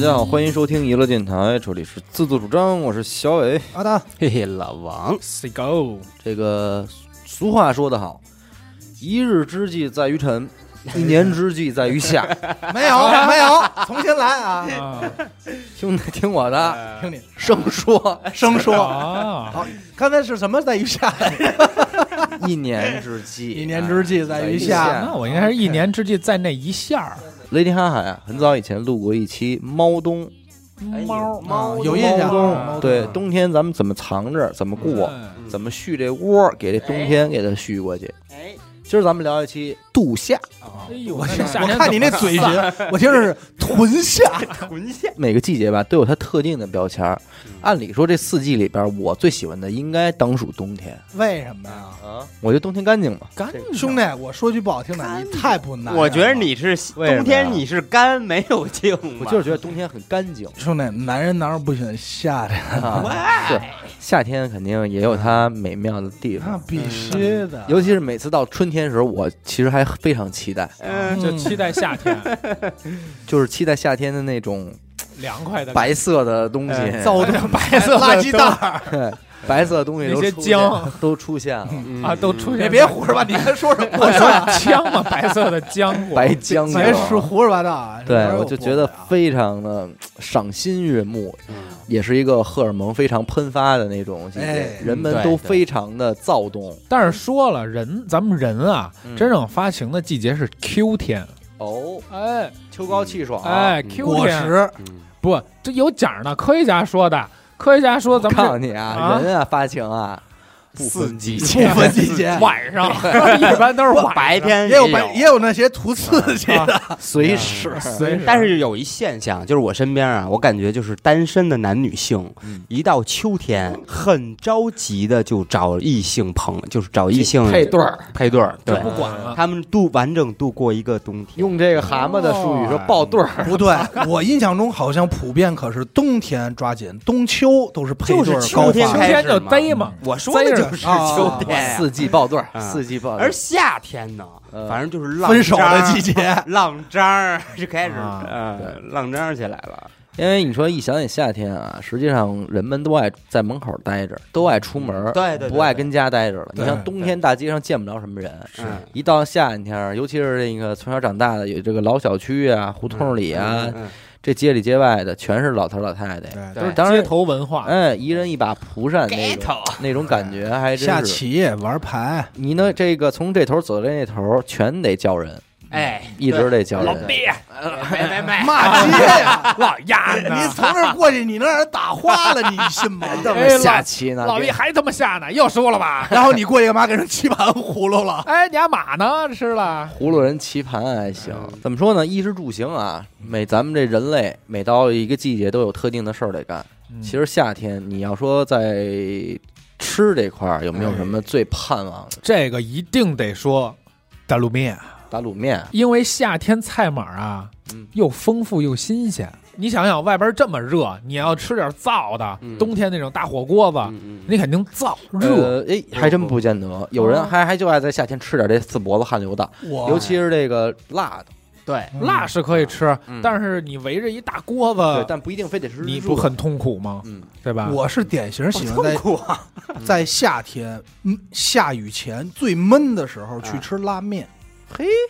家好，欢迎收听娱乐电台，这里是自作主张，我是小伟。阿达，嘿嘿，老王，Say go，这个俗话说得好，一日之计在于晨，一年之计在于夏。没有没有，重新来啊！啊 兄弟，听我的，听你生说，生说，啊，好，刚才是什么在于夏？一年之计，一年之计在于夏夏。那我应该是一年之计在那一下儿。雷霆哈海啊，很早以前录过一期猫冬，猫猫有印象猫冬对，冬天咱们怎么藏着，怎么过，嗯怎么续这窝，给这冬天给它续过去。哎，今儿咱们聊一期度夏，哎呦，我我看你那嘴型，我听着是屯夏，臀下，每个季节吧都有它特定的标签儿。按理说这四季里边，我最喜欢的应该当属冬天为什么呀？啊，我觉得冬天干净嘛。干净兄弟，我说句不好听的，你太不男人。我觉得你是冬天你是干没有净吧，我就是觉得冬天很干净兄弟，男人哪有不喜欢夏天？啊。是夏天肯定也有它美妙的地方，那必须的。尤其是每次到春天的时候，我其实还非常期待，嗯，就期待夏天。就是期待夏天的那种凉快的白色的东西，哎躁动白色的垃圾袋 白色的东西那些浆都出现了，嗯啊，都出现别别胡说八道，你还说什么？我说浆 嘛，白色的浆果，白浆别果说胡说八道啊！对，我就觉得非常的赏心悦目，嗯也是一个荷尔蒙非常喷发的那种季节哎，人们都非常的躁动。但是说了，人咱们人啊，嗯真正发情的季节是秋天，哦，哎秋高气爽，哎嗯，Q 天果实，嗯不，这有讲的，科学家说的，科学家说我咱们告诉你啊，啊？人啊发情啊，不四分季季节，不分季节，晚上 一般都是晚 白天也有白也有。那些图刺激的，随时随时，但是有一现象，就是我身边啊，我感觉就是单身的男女性，嗯。一到秋天很着急的就找异性朋，就是找异性配对儿，配对儿，对，不管了。他们度完整度过一个冬天。用这个蛤蟆的术语说抱对儿，不对，我印象中好像普遍可是冬天抓紧，冬秋都是配对儿就是秋天开始秋天就逮嘛，我说的就是啊秋天，四季抱对儿，啊四季抱对而。夏天呢，嗯反正就是浪分手的季节。浪张儿 就开始啊呃浪张儿起来了。因为你说一想起夏天啊，实际上人们都爱在门口待着，都爱出门，对对对不爱跟家待着了。你像冬天大街上见不着什么人，是一到夏天，尤其是那个从小长大的，有这个老小区啊、胡同里啊，嗯这街里街外的，全是老头老太太。都是当头文化，哎，一人一把蒲扇那种那种感觉，还下真是。棋玩牌，你呢？这个从这头走到那头，全得叫人，哎，一直得叫人。老毕，没没没，骂街呀！老鸭子，你从这儿过去，你能让人打花了，你信吗？这么哎下棋呢？老毕还他妈下呢，又输了吧？然后你过去干嘛？给人棋盘葫芦了？哎，你家马呢？吃了，葫芦人棋盘还行嗯，怎么说呢？衣食住行啊，每咱们这人类每到一个季节都有特定的事儿得干。嗯其实夏天你要说在吃这块儿有没有什么最盼望的？这个一定得说大卤面，打卤面，因为夏天菜码啊嗯，又丰富又新鲜。你想想，外边这么热，你要吃点燥的，嗯。冬天那种大火锅子，嗯嗯你肯定燥热。呃，哎，还真不见得，有人还还就爱在夏天吃点这四脖子汗流的，我尤其是这个辣的，对，辣是可以吃，嗯。但是你围着一大锅对，子，但不一定非得是热你不很痛苦吗？嗯，对吧？我是典型喜欢在痛苦啊。在夏天嗯下雨前最闷的时候去啊。吃拉面，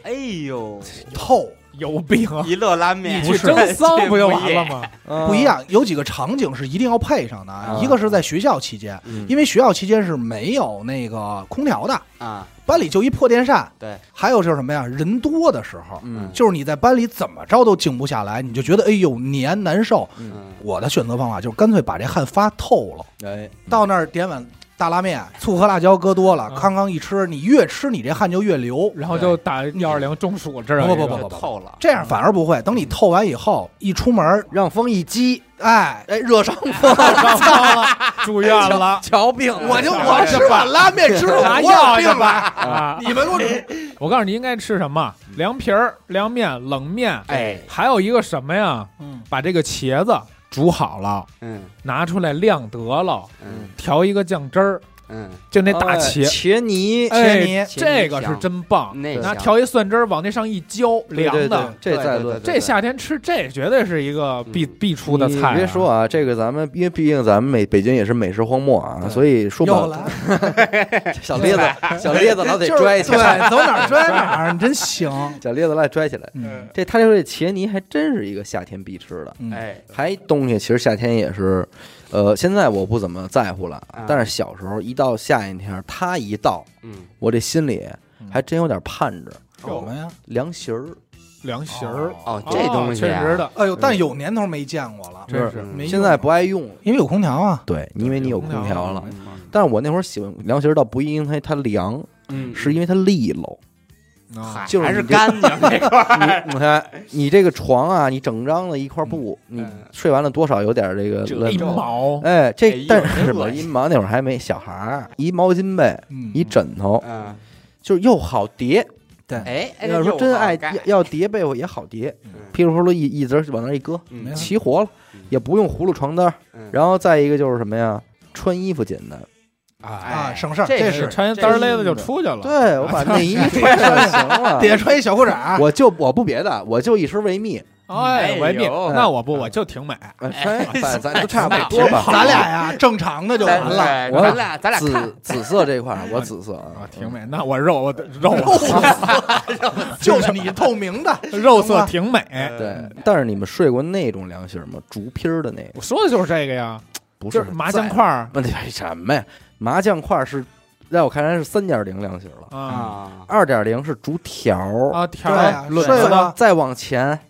哎呦，透有病啊！一乐拉面，你去蒸桑不就完了吗？嗯 不一，样。有几个场景是一定要配上的啊啊，一个是在学校期间，嗯因为学校期间是没有那个空调的，啊？班里就一破电扇。对，还有就是什么呀？人多的时候，嗯就是你在班里怎么着都静不下来，你就觉得哎呦黏难受。嗯，嗯，我的选择方法就是干脆把这汗发透了，哎，到那儿点碗大拉面，醋和辣椒搁多了，啊康康一吃，你越吃你这汗就越流。然后就打幺二零中暑，这不不不不不透了，这样反而不会，等你透完以后，一出门，让风一激，哎，哎，热伤风了，住院了。瞧病，我就我吃碗拉面吃了拿我有病了。啊！你们给我 我告诉你应该吃什么：凉皮儿、凉面、冷面，哎，还有一个什么呀？嗯把这个茄子煮好了，嗯。拿出来晾得了，嗯，调一个酱汁儿，嗯，就那大哎茄，茄泥，哎茄泥这个是真棒。那调一蒜汁儿往那上一浇，凉的。这再论。这夏天吃这绝对是一个必必出的菜别说啊，这个咱们因为毕竟咱们美北京也是美食荒漠啊，所以说不又好来，小咧子，小咧子老得拽起来，对，走哪儿 拽哪儿，你真行。小咧子老得拽起来。嗯这他说这茄泥还真是一个夏天必吃的，嗯，哎，还东西其实夏天也是，呃，现在我不怎么在乎了啊，但是小时候一到夏天，它一到，嗯，我这心里还真有点盼着什么呀？凉席儿。凉席儿，哦，这东西啊。确实的，哎呦，但有年头没见过了，真是。现在不爱用，因为有空调啊。对，因为你有有空调了。嗯但是我那会儿喜欢凉席儿，倒不因为它凉，嗯，是因为它利落。啊就是干净那块，你看，你这个床啊，你整张的一块布，你嗯睡完了多少有点这个这一乱糟毛，哎，哎这但是我真恶心一毛那会儿还没小孩儿，一毛巾被，嗯一枕头，嗯，就是又好叠。对，哎要说真爱要要叠被窝也好叠，嗯噼里啪啦一一直往那儿一搁，齐活了嗯，也不用葫芦床单然后再一个就是什么呀，穿衣服简单。啊，省事儿，这这是是穿一单儿勒子就出去了。对我把内衣 穿上就行了。底下穿一小裤衩儿，我就我不别的，我就一身维密，哎，维密那我不，我就挺美。哎穿反正咱都差不多吧。咱俩呀正常的就完了。我咱俩咱俩紫紫色这块儿，我紫色啊啊，，挺美。那我肉我肉 就是你透明的，肉色挺美。对，但是你们睡过那种凉席儿吗？竹皮儿的那个，我说的就是这个呀，不是麻将块儿问题什么呀？麻将块儿是在我看来是三点零凉席儿了，啊。啊，二点零是竹条儿，啊条对睡再往前是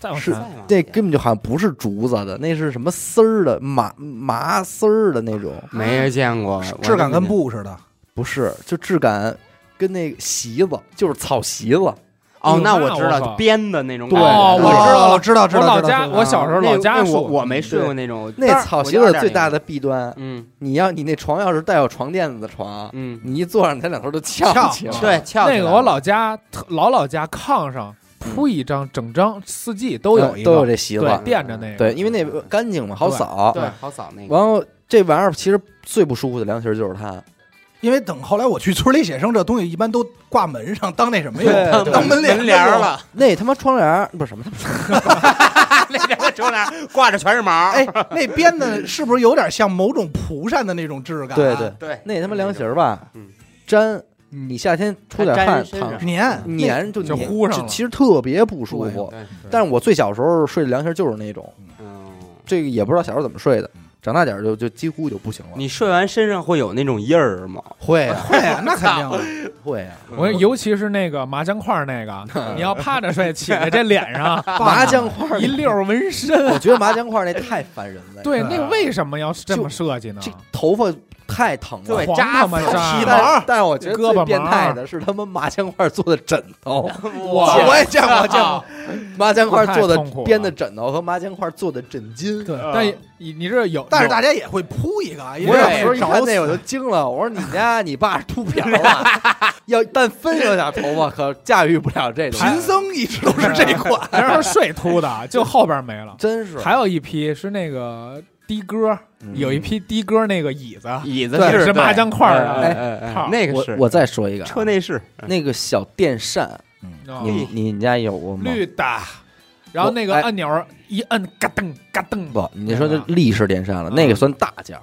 再往前。那根本就好像不是竹子的，那是什么丝儿的麻麻丝儿的那种，没见过，质感跟布似的。不是，就质感跟那个席子，就是草席子。哦，那那我知道，编的那种对感觉，哦我知道我知道，知道。我老家我小时候老家我我没睡过那种，那草席子最大的弊端，嗯你要你那床要是带有床垫子的床，嗯，你一坐上，它两头都翘翘起来。对，翘起来那个我老家特老老家炕上铺一张，整张四季都有一个，嗯都有这席子对，垫着那个。对，因为那个干净嘛，好扫。对好扫那个，然后这玩意儿其实最不舒服的凉席儿就是它，因为等后来我去村里写生，这东西一般都挂门上当那什么用对，当当门帘门帘儿。了，那他妈窗帘儿不是什么，那两个窗帘挂着全是毛，哎，那编的是不是有点像某种蒲扇的那种质感？对对，对，那他妈凉席儿吧嗯，粘，嗯，你夏天出点汗还粘身上躺粘就粘就粘糊上了其实特别不舒服。对，但是我最小时候睡的凉席儿就是那种，嗯，这个也不知道小时候怎么睡的，长大点儿就就几乎就不行了。你睡完身上会有那种印儿吗？会啊 会啊，那肯定的。会啊，我尤其是那个麻将块儿那个，你要趴着睡，起来这脸上 麻将块儿一溜儿纹身。我觉得麻将块儿那太烦人了。对那为什么要这么设计呢？这头发太疼了。对，扎死他妈扎皮但毛但是我觉得胳膊最变态的是他们麻将块做的枕头，我我也见过，见过。麻将块做的编的枕头和麻将块做的枕巾。对，但你你这有，但是大家也会铺一个，因为我有时候一找看那我就惊了，我说你家你爸是秃瓢啊？要但分有点头发，可驾驭不了这种。贫僧一直都是这款。人家是睡秃的，就后边没了。真是还有一批是那个的哥，嗯有一批的哥那个椅子，椅子对是是麻将块儿哎的。哎哎那个是。我再说一个啊车内饰，那个小电扇，哦你你们家有过吗？绿的，然后那个哎。按钮一摁，嘎噔嘎噔。不，你说这立式电扇了，那个算大件儿。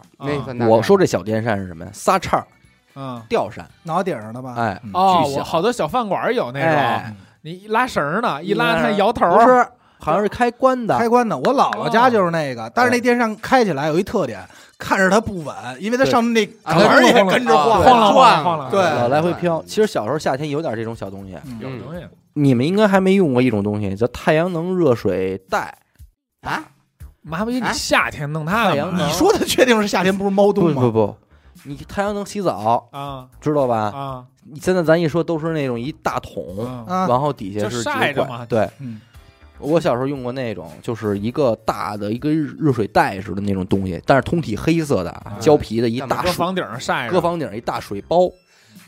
我说这小电扇是什么呀？仨叉儿嗯，吊扇，脑顶上的吧？哎嗯哦，我好多小饭馆有那种，哎。你一拉绳儿呢，一拉一拉它摇头，不是，好像是开关的。开关的，我姥姥家就是那个，但是那电扇开起来有一特点，看着它不稳，因为它上面那啊杆儿也跟着晃，晃了转。晃了，对。老来回飘。其实小时候夏天有点这种小东西，嗯。有东西。你们应该还没用过一种东西，叫太阳能热水袋。啊，麻烦你啊？夏天弄它干嘛？太阳能？你说的确定是夏天不是猫冬吗？不不，你太阳能洗澡，啊。知道吧？啊。你现在咱一说都是那种一大桶，然后底下是晒着嘛管对，嗯我小时候用过那种，就是一个大的一个热水袋似的那种东西，但是通体黑色的胶皮的一大水，搁房顶上晒着，搁房顶一大水包，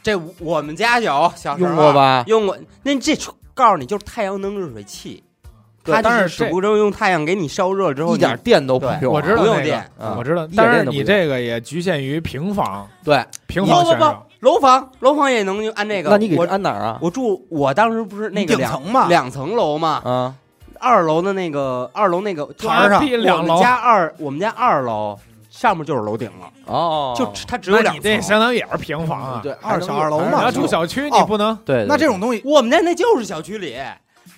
这我们家有小时候用过？吧？用过，那这告诉你就是太阳能热水器，它但就是是只不过用太阳给你烧热之后，一点电都不用，我知道那个不用电啊我知道但是你这个也局限于平房，对，平不不不房选手，，楼房楼房也能按这个。那你给我安哪儿啊？我住我当时不是那个两顶层嘛，两层楼嘛，啊，二楼的那个二楼那个就台儿上我们逼两楼，家二我们家二楼上面就是楼顶了，哦，就它只有两那你这层。相当于也是平房啊。对二小二楼嘛你要住小区，哦。你不能，对那这种东西我们家那就是小区里，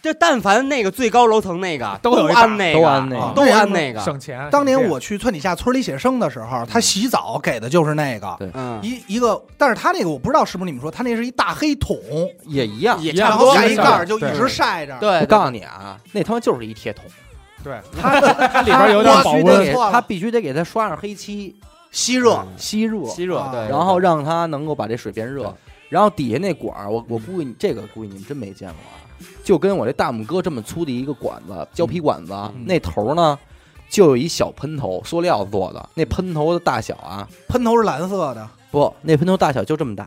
这但凡那个最高楼层那个都有安那个，都安那个都安那个。省钱。当年我去村底下村里写生的时候，他洗澡给的就是那个对嗯，一一个，但是他那个我不知道是不是你们说，他那是一大黑桶，也一样。也差不多盖一盖儿就一直晒着。对，我告诉你啊，那他妈就是一铁桶，对它它里边有点我保温必须得给，错了他必须得给它刷上黑漆，吸热，嗯吸热，吸热然后让它能够把这水变热。然后底下那管儿，我我估计你这个估计你们真没见过啊，就跟我这大拇哥这么粗的一个管子，胶皮管子，嗯那头呢就有一小喷头，塑料做的。那喷头的大小啊，喷头是蓝色的不，那喷头大小就这么大，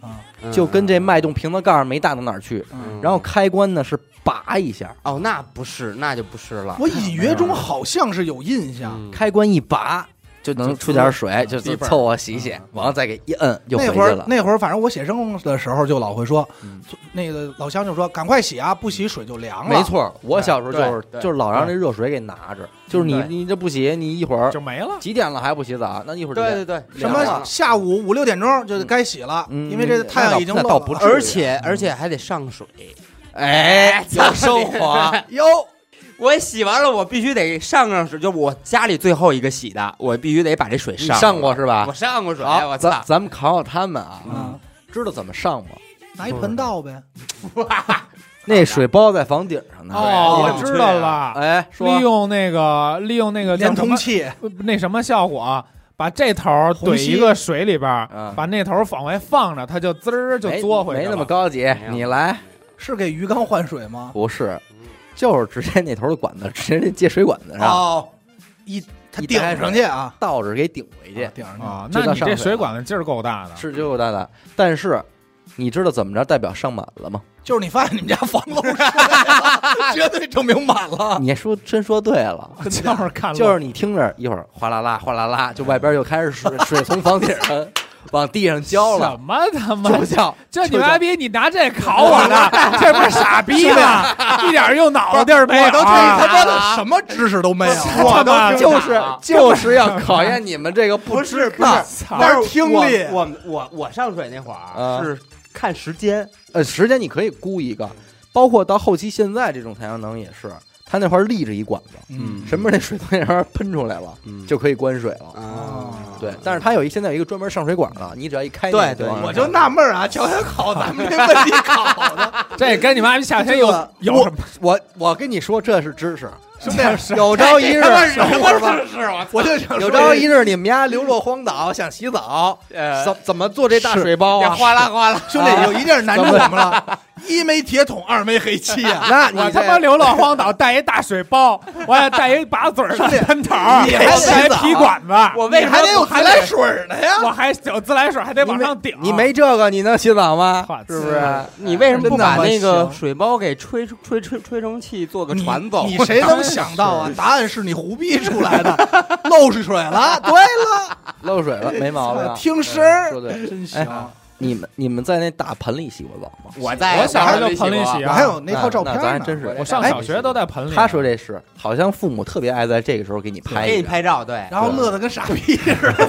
啊，嗯就跟这脉动瓶子盖儿没大到哪儿去。嗯然后开关呢是拔一下，哦，那不是，那就不是了。我隐约中好像是有印象。嗯开关一拔就能出点水，就凑合洗洗，完了再给一摁就回那会儿去了。那会儿，反正我写生的时候就老会说，嗯那个老乡就说赶快洗啊，不洗水就凉了。没，错，我小时候就是就是老让这热水给拿着，就是你你这不洗，你一会儿就没了。几点了还不洗澡？那一会儿就对对对，什么下午五六点钟就该洗了，嗯因为这太阳已经落了那倒不至于而且而且还得上水。哎，有生活，哟，我洗完了，我必须得上上水，就我家里最后一个洗的，我必须得把这水上。上过是吧我？上过水，好，我操！咱咱们考考他们啊，嗯，知道怎么上吗？拿一盆倒呗。那水包在房顶上呢。哦，我知道了，哎，利用那个利用那个连通器，呃那什么效果，把这头怼一个水里边嗯，把那头往外放着，它就滋儿就没嘬回去了。没那么高级你来是给鱼缸换水吗？不是，就是直接那头的管子，直接接水管子上哦，一它顶上去啊，倒着给顶回去啊，顶上去。啊，那你这水管子劲儿够大的。是就有大大。但是你知道怎么着代表上满了吗？就是你发现你们家房漏水了，绝对证明满了。你说真说对了。就是看漏就是你听着一会儿哗啦啦哗啦啦，就外边又开始水水从房顶上往地上浇了。什，么他妈就叫这你妈逼，你拿这考我呢？这不是傻逼吗？一点用脑子地儿没有我都。他妈的什么知识都没有，我都就是就是要考验你们这个不知。道。操那是。听力？我我我我上水那会儿啊。是看时间，呃，时间你可以估一个，包括到后期现在这种太阳能也是，它那块立着一管子，嗯，什么时候那水从那边喷出来了，嗯就可以关水了。啊，对，但是它有一现在有一个专门上水管的，你只要一开对对我就纳闷儿啊，乔乔考咱们这问题考的，这跟你妈逼夏天有有？我我跟你说这是知识，兄弟，有朝一日，等会儿吧，是我我就想有朝一日你们家流落荒岛想洗澡，呃怎怎么做这大水包啊？哗啦哗啦，兄弟有一件难住我们了，一没铁桶，二没黑漆啊。那你我他妈流落荒岛带一大水包，我还带一把嘴儿的喷头儿，你还我带一洗澡皮管子，我为什么还得有自来水呢呀？我还有自来水，还得往上顶。你没这个，你能洗澡吗？是不是？你为什么不把那个水包给吹吹吹吹成气，做个船走？你谁能想到啊？答案是你胡逼出来的，漏水了。对了，漏水了，没毛病。听声儿说对。真行。哎你们你们在那大盆里洗过澡吗？我在我小时候就盆里洗啊我还有那套照片那咱。真是。我上小学都在盆里。他说这是，好像父母特别爱在这个时候给你拍给你。拍照，对，然后乐得跟傻逼似的。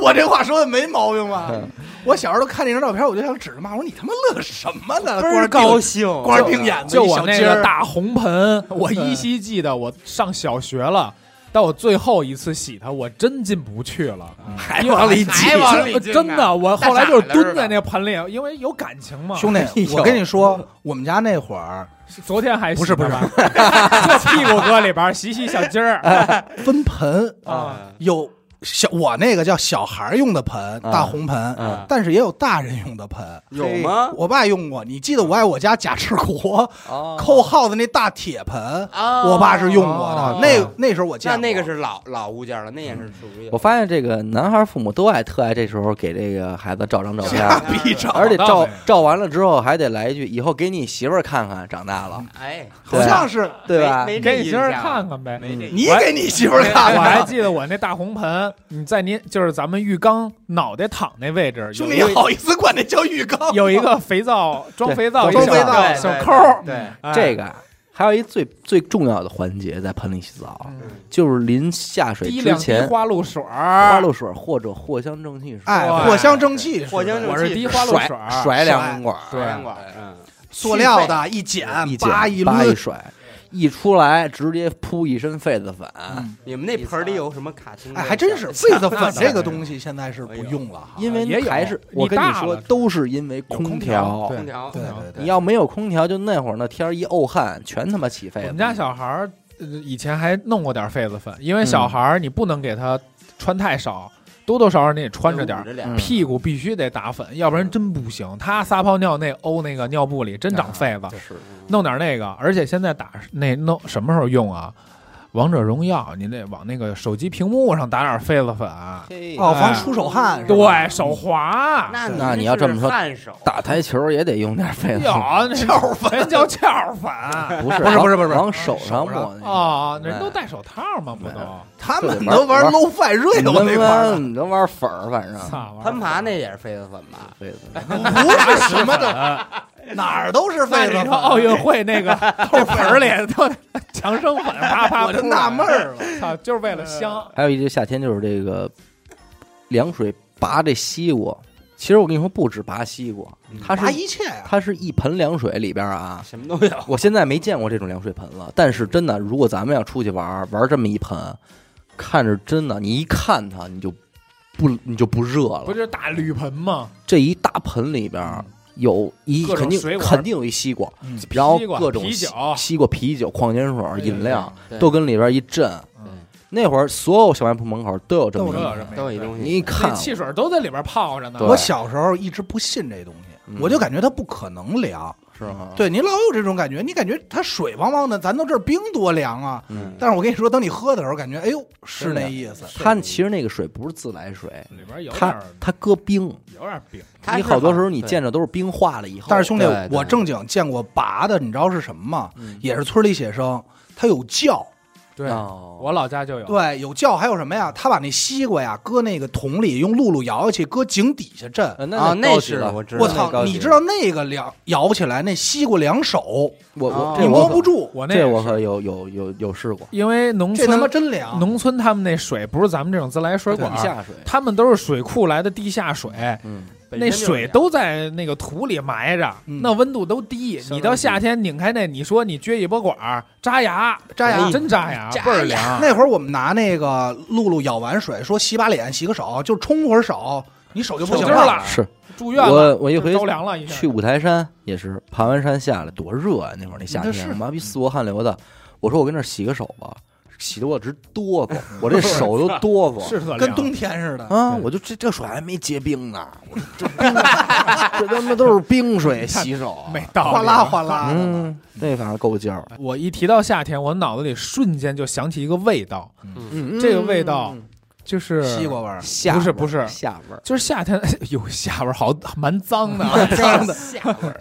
我这话说的没毛病吧嗯？我小时候都看那张照片，我就想指着骂我说：“你他妈乐什么呢？倍儿光高兴，光是腚眼子，就我那个大红盆，我依稀记得我上小学了，但我最后一次洗它，我真进不去了。还往里挤真的，我后来就是蹲在那盆里，因为有感情嘛。兄弟，我跟你说，我们家那会儿昨天还洗不是不是。呢吧，就屁股搁里边洗洗小鸡儿。分盆啊，有小我那个叫小孩用的盆，啊大红盆，嗯但是也有大人用的盆。有吗？我爸用过，你记得我爱我家贾志国哦 扣耗子那大铁盆，啊我爸是用过的哦。那那时候我见过，那那个是老老物件了，那也是属于我发现这个男孩父母都爱特爱这时候给这个孩子照张照片，瞎逼照，而且照照完了之后还得来一句：“以后给你媳妇儿看看，长大了，哎，好像是对吧没没给你媳妇儿看看呗。没这你给你媳妇儿看我还看。记得我那大红盆，你在您就是咱们浴缸脑袋躺那位置，兄弟，有一好意思管那叫浴缸？有一个肥皂装肥皂，装肥皂小对抠儿，对，哎。这个啊还有一最最重要的环节，在盆里洗澡，就是临下水之前，花露水儿，花露水或者藿香正气水，哎，藿香正气，藿香正我是滴花露水儿，甩两管儿，对海洋馆，嗯，塑料的，一剪一剪叭一抡，叭一甩，一出来直接扑一身痱子粉，你们那盆里有什么卡通的？哎，还真是痱子粉这个东西现在是不用了，因为还是我跟你说，都是因为空调调。空调，对对对，你要没有空调，就那会儿那天儿一沤汗，全他妈起痱子。我们家小孩儿呃以前还弄过点痱子粉，因为小孩儿你不能给他穿太少，多多少少你得穿着点屁股必须得打粉，要不然真不行。他撒泡尿那欧那个尿布里真长痱子，弄点那个。而且现在打那弄什么时候用啊？王者荣耀，你得往那个手机屏幕上打点痱子粉，嘿哦，防哎出手汗，对手滑。那那你要这么说打台球也得用点痱子有粉，那翘 粉，人叫翘粉。不是不是不是不是往手上手抹。哦，人都戴手套吗？不都？他们对都玩玩 low fi 你你能玩粉儿，反正，攀爬那也是痱子粉吧？痱子。不是什么的，哪儿都是痱子粉。那你说奥运会那个 豆盆儿里都 强生粉啪啪，我就纳闷儿了，操，就是为了香。还有一个夏天就是这个凉水拔这西瓜，其实我跟你说不止拔西瓜，它拔是一切呀。它是一盆凉水里边啊。什么都有。我现在没见过这种凉水盆了，但是真的，如果咱们要出去玩玩这么一盆，看着真的，你一看它你就不你就不热了。不就是大铝盆吗？这一大盆里边儿有一肯定肯定有一西瓜，嗯然后各种西啤酒西瓜、啤酒、矿泉水、饮料都跟里边一震。嗯那会儿所有小卖铺门口都有这么都有一东西。你一看那汽水都在里边泡着呢。我小时候一直不信这东西，嗯我就感觉它不可能凉。是吗？，对你老有这种感觉，你感觉它水汪汪的，咱都这儿冰多凉啊！嗯，但是我跟你说，等你喝的时候，感觉哎呦是那意思。它其实那个水不是自来水，里边有它它搁冰，有点冰，你好多时候你见着都是冰化了以后。但是兄弟我正经见过拔的，你知道是什么吗？嗯也是村里写生，它有窖，对，哦我老家就有。对，有窖，还有什么呀？他把那西瓜呀搁那个桶里，用露露摇下去，搁井底下震。呃啊，那那是了我知道。我操！高级你知道那个凉摇起来，那西瓜两手，我我你摸不住，我那也是这我可有有有有试过，因为农这他妈村真凉。农村他们那水不是咱们这种自来水管地，下水，他们都是水库来的地下水，嗯，那水都在那个土里埋着，嗯那温度都低。你到夏天拧开那，你说你撅一波管儿扎牙，扎牙哎真扎牙，倍儿凉。那会儿我们拿那个露露舀完水，说洗把脸、洗个手，就冲会儿手，你手就不行了是住院了，我我一回着凉了一下。去五台山也是爬完山下来多热啊！那会儿那夏那是天，妈逼四过汗流的。我说我跟那儿洗个手吧，洗的我直哆嗦，我这手都 哆嗦。是特，跟冬天似的。啊！我就这这水还没结冰呢，我这冰，这他妈都是冰水洗手，没道理哗啦哗啦的。嗯，那反正够劲儿。我一提到夏天，我脑子里瞬间就想起一个味道，嗯这个味道就是西瓜味儿，夏不是不是夏味儿，就是夏天，有夏味儿，好蛮脏的，脏的，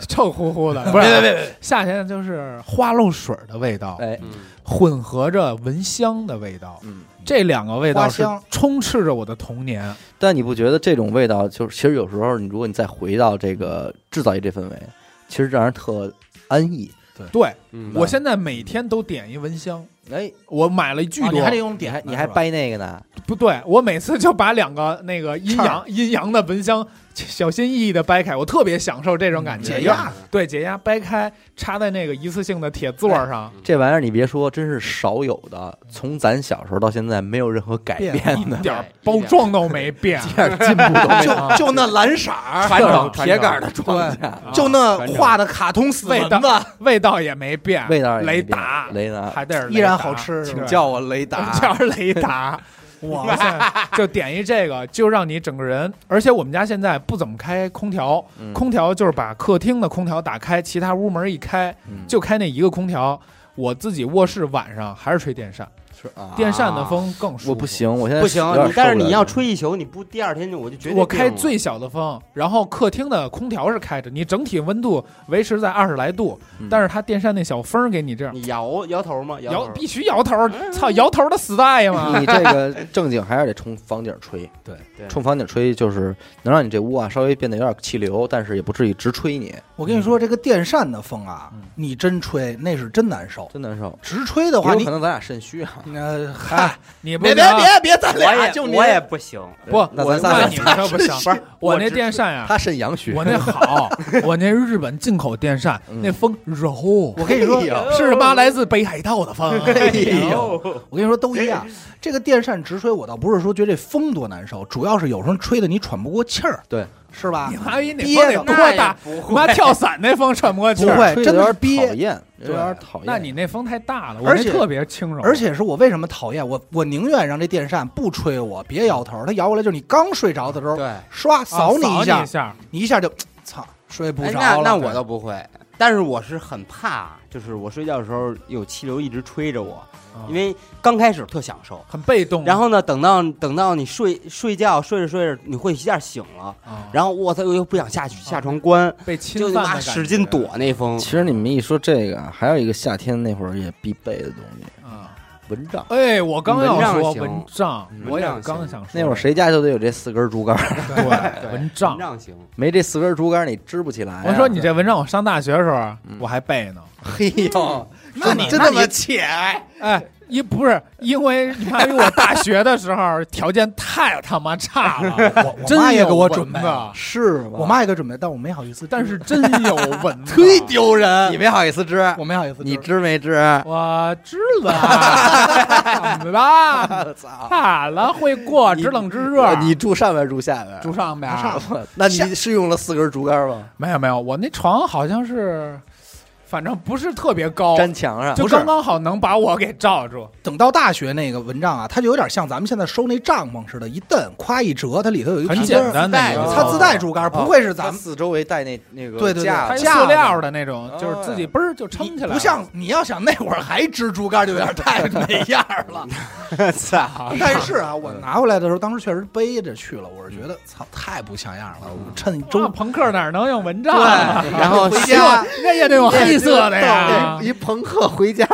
臭乎乎的。不是，别别别，夏天就是花露水的味道，哎，嗯混合着蚊香的味道，嗯。这两个味道是香充斥着我的童年。但你不觉得这种味道，就是其实有时候你如果你再回到这个制造业这氛围，其实让人特安逸。对嗯我现在每天都点一蚊香，哎，我买了巨多啊你还，得用你点你还掰那个呢？不对，我每次就把两个那个 阴阳阴阳的蚊香 小心翼翼的掰开，我特别享受这种感觉。解压。对，解压掰开，插在那个一次性的铁座上，这玩意儿你别说，真是少有的。从咱小时候到现在，没有任何改变变的，一点包装都没变。一点进步都没有。就就那蓝色儿，传统铁杆的庄稼，就那画的卡通死蚊味道子，味道也没变，味道雷达，雷达还得是依然好吃请叫我雷达。叫雷达。哇 塞，就点一这个，就让你整个人。而且我们家现在不怎么开空调，嗯空调就是把客厅的空调打开，其他屋门一开，嗯就开那一个空调。我自己卧室晚上还是吹电扇，电扇的风更舒服。我不，行，我现在不行，你但是你要吹一宿，你不第二天就我就觉得我开最小的风，然后客厅的空调是开着，你整体温度维持在二十来度，嗯。但是它电扇那小风给你这样你摇摇头吗？摇，头。必须摇头，操，摇头的死大爷嘛！你这个正经还是得冲房顶吹，对冲房顶吹就是能让你这屋啊稍微变得有点气流，但是也不至于直吹你，我跟你说，这个电扇的风啊嗯，你真吹那是真难受。真难受。直吹的话，你有可能咱俩肾虚啊，呃嗨，你不别别别别，咱我俩就你也我也不行，不，那我咱仨你们这不行，不是我那电扇呀，他肾阳虚，我那好，我那日本进口电扇，嗯那风柔，我跟你说是妈来自北海道的风。哎呦，我跟你说都一样。这个电扇直吹，我倒不是说觉得这风多难受，主要是有时候吹的你喘不过气儿，对，是吧你？妈逼那憋风得多大？不妈跳伞那风喘不过气儿。不会吹得有点真的是憋讨厌，有点讨厌。那你那风太大了，我而且特别轻柔，而且是我为什么讨厌我，我宁愿让这电扇不吹我，别摇头。它摇过来就是你刚睡着的时候，对，唰扫你你一下，一下，你一下就 操睡不哎，着了。那那我倒不会，但是我是很怕，就是我睡觉的时候有气流一直吹着我，因为刚开始特享受，很被动。然后呢，等到等到你睡睡觉睡着睡着，你会一下醒了，啊然后我操，又不想下去下床关，被就他妈使劲躲那风。其实你们一说这个啊，还有一个夏天那会儿也必备的东西，啊。蚊帐。哎，我刚要说蚊帐我也刚想说那会儿谁家就得有这四根竹竿儿，对对 蚊帐蚊。帐行，没这四根竹竿儿你支不起来啊。我说你这蚊帐，我上大学的时候嗯我还背呢。嘿 呦，那你真那么他妈浅，哎，一不是因为你妈逼我大学的时候条件太他妈差了，我我真妈也给我准备是吗？我妈也给准备，但我没好意思，但是真有蚊子，忒丢人。你没好意思织，我没好意思织，你织没织？我知了，怎么了？操！咋了？会过，知冷知热。你住上边住下边？住上边上那你是用了四根竹竿吗？没有没有，我那床好像是，反正不是特别高，粘墙上，就刚刚好能把我给罩住。等到大学那个蚊帐啊，它就有点像咱们现在收那帐篷似的，一蹬，咵一折，它里头有一个很皮筋儿简单的它自带竹竿，不会是咱们。四周围带那那个对对对架子架子塑料的那种，哦就是自己嘣儿就撑起来了，不像你要想那会儿还支竹竿，就有点太没样儿了。操但是啊，我拿回来的时候，当时确实背着去了，我是觉得操太不像样了。我趁周周朋克哪能用蚊帐啊？对然后回家人也得用黑色的呀。一朋克回家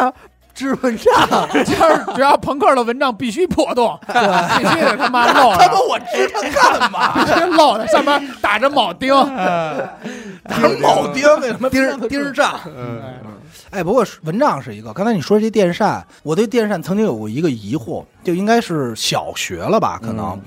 织蚊帐，就是只要朋克的蚊帐必须破洞，必须得他妈 露他妈，我织它干嘛？必须露着，上面打着铆钉。打铆钉那什么钉钉儿帐，哎，不过蚊帐是一个。刚才你说这电扇，我对电扇曾经有过一个疑惑，就应该是小学了吧？可能、嗯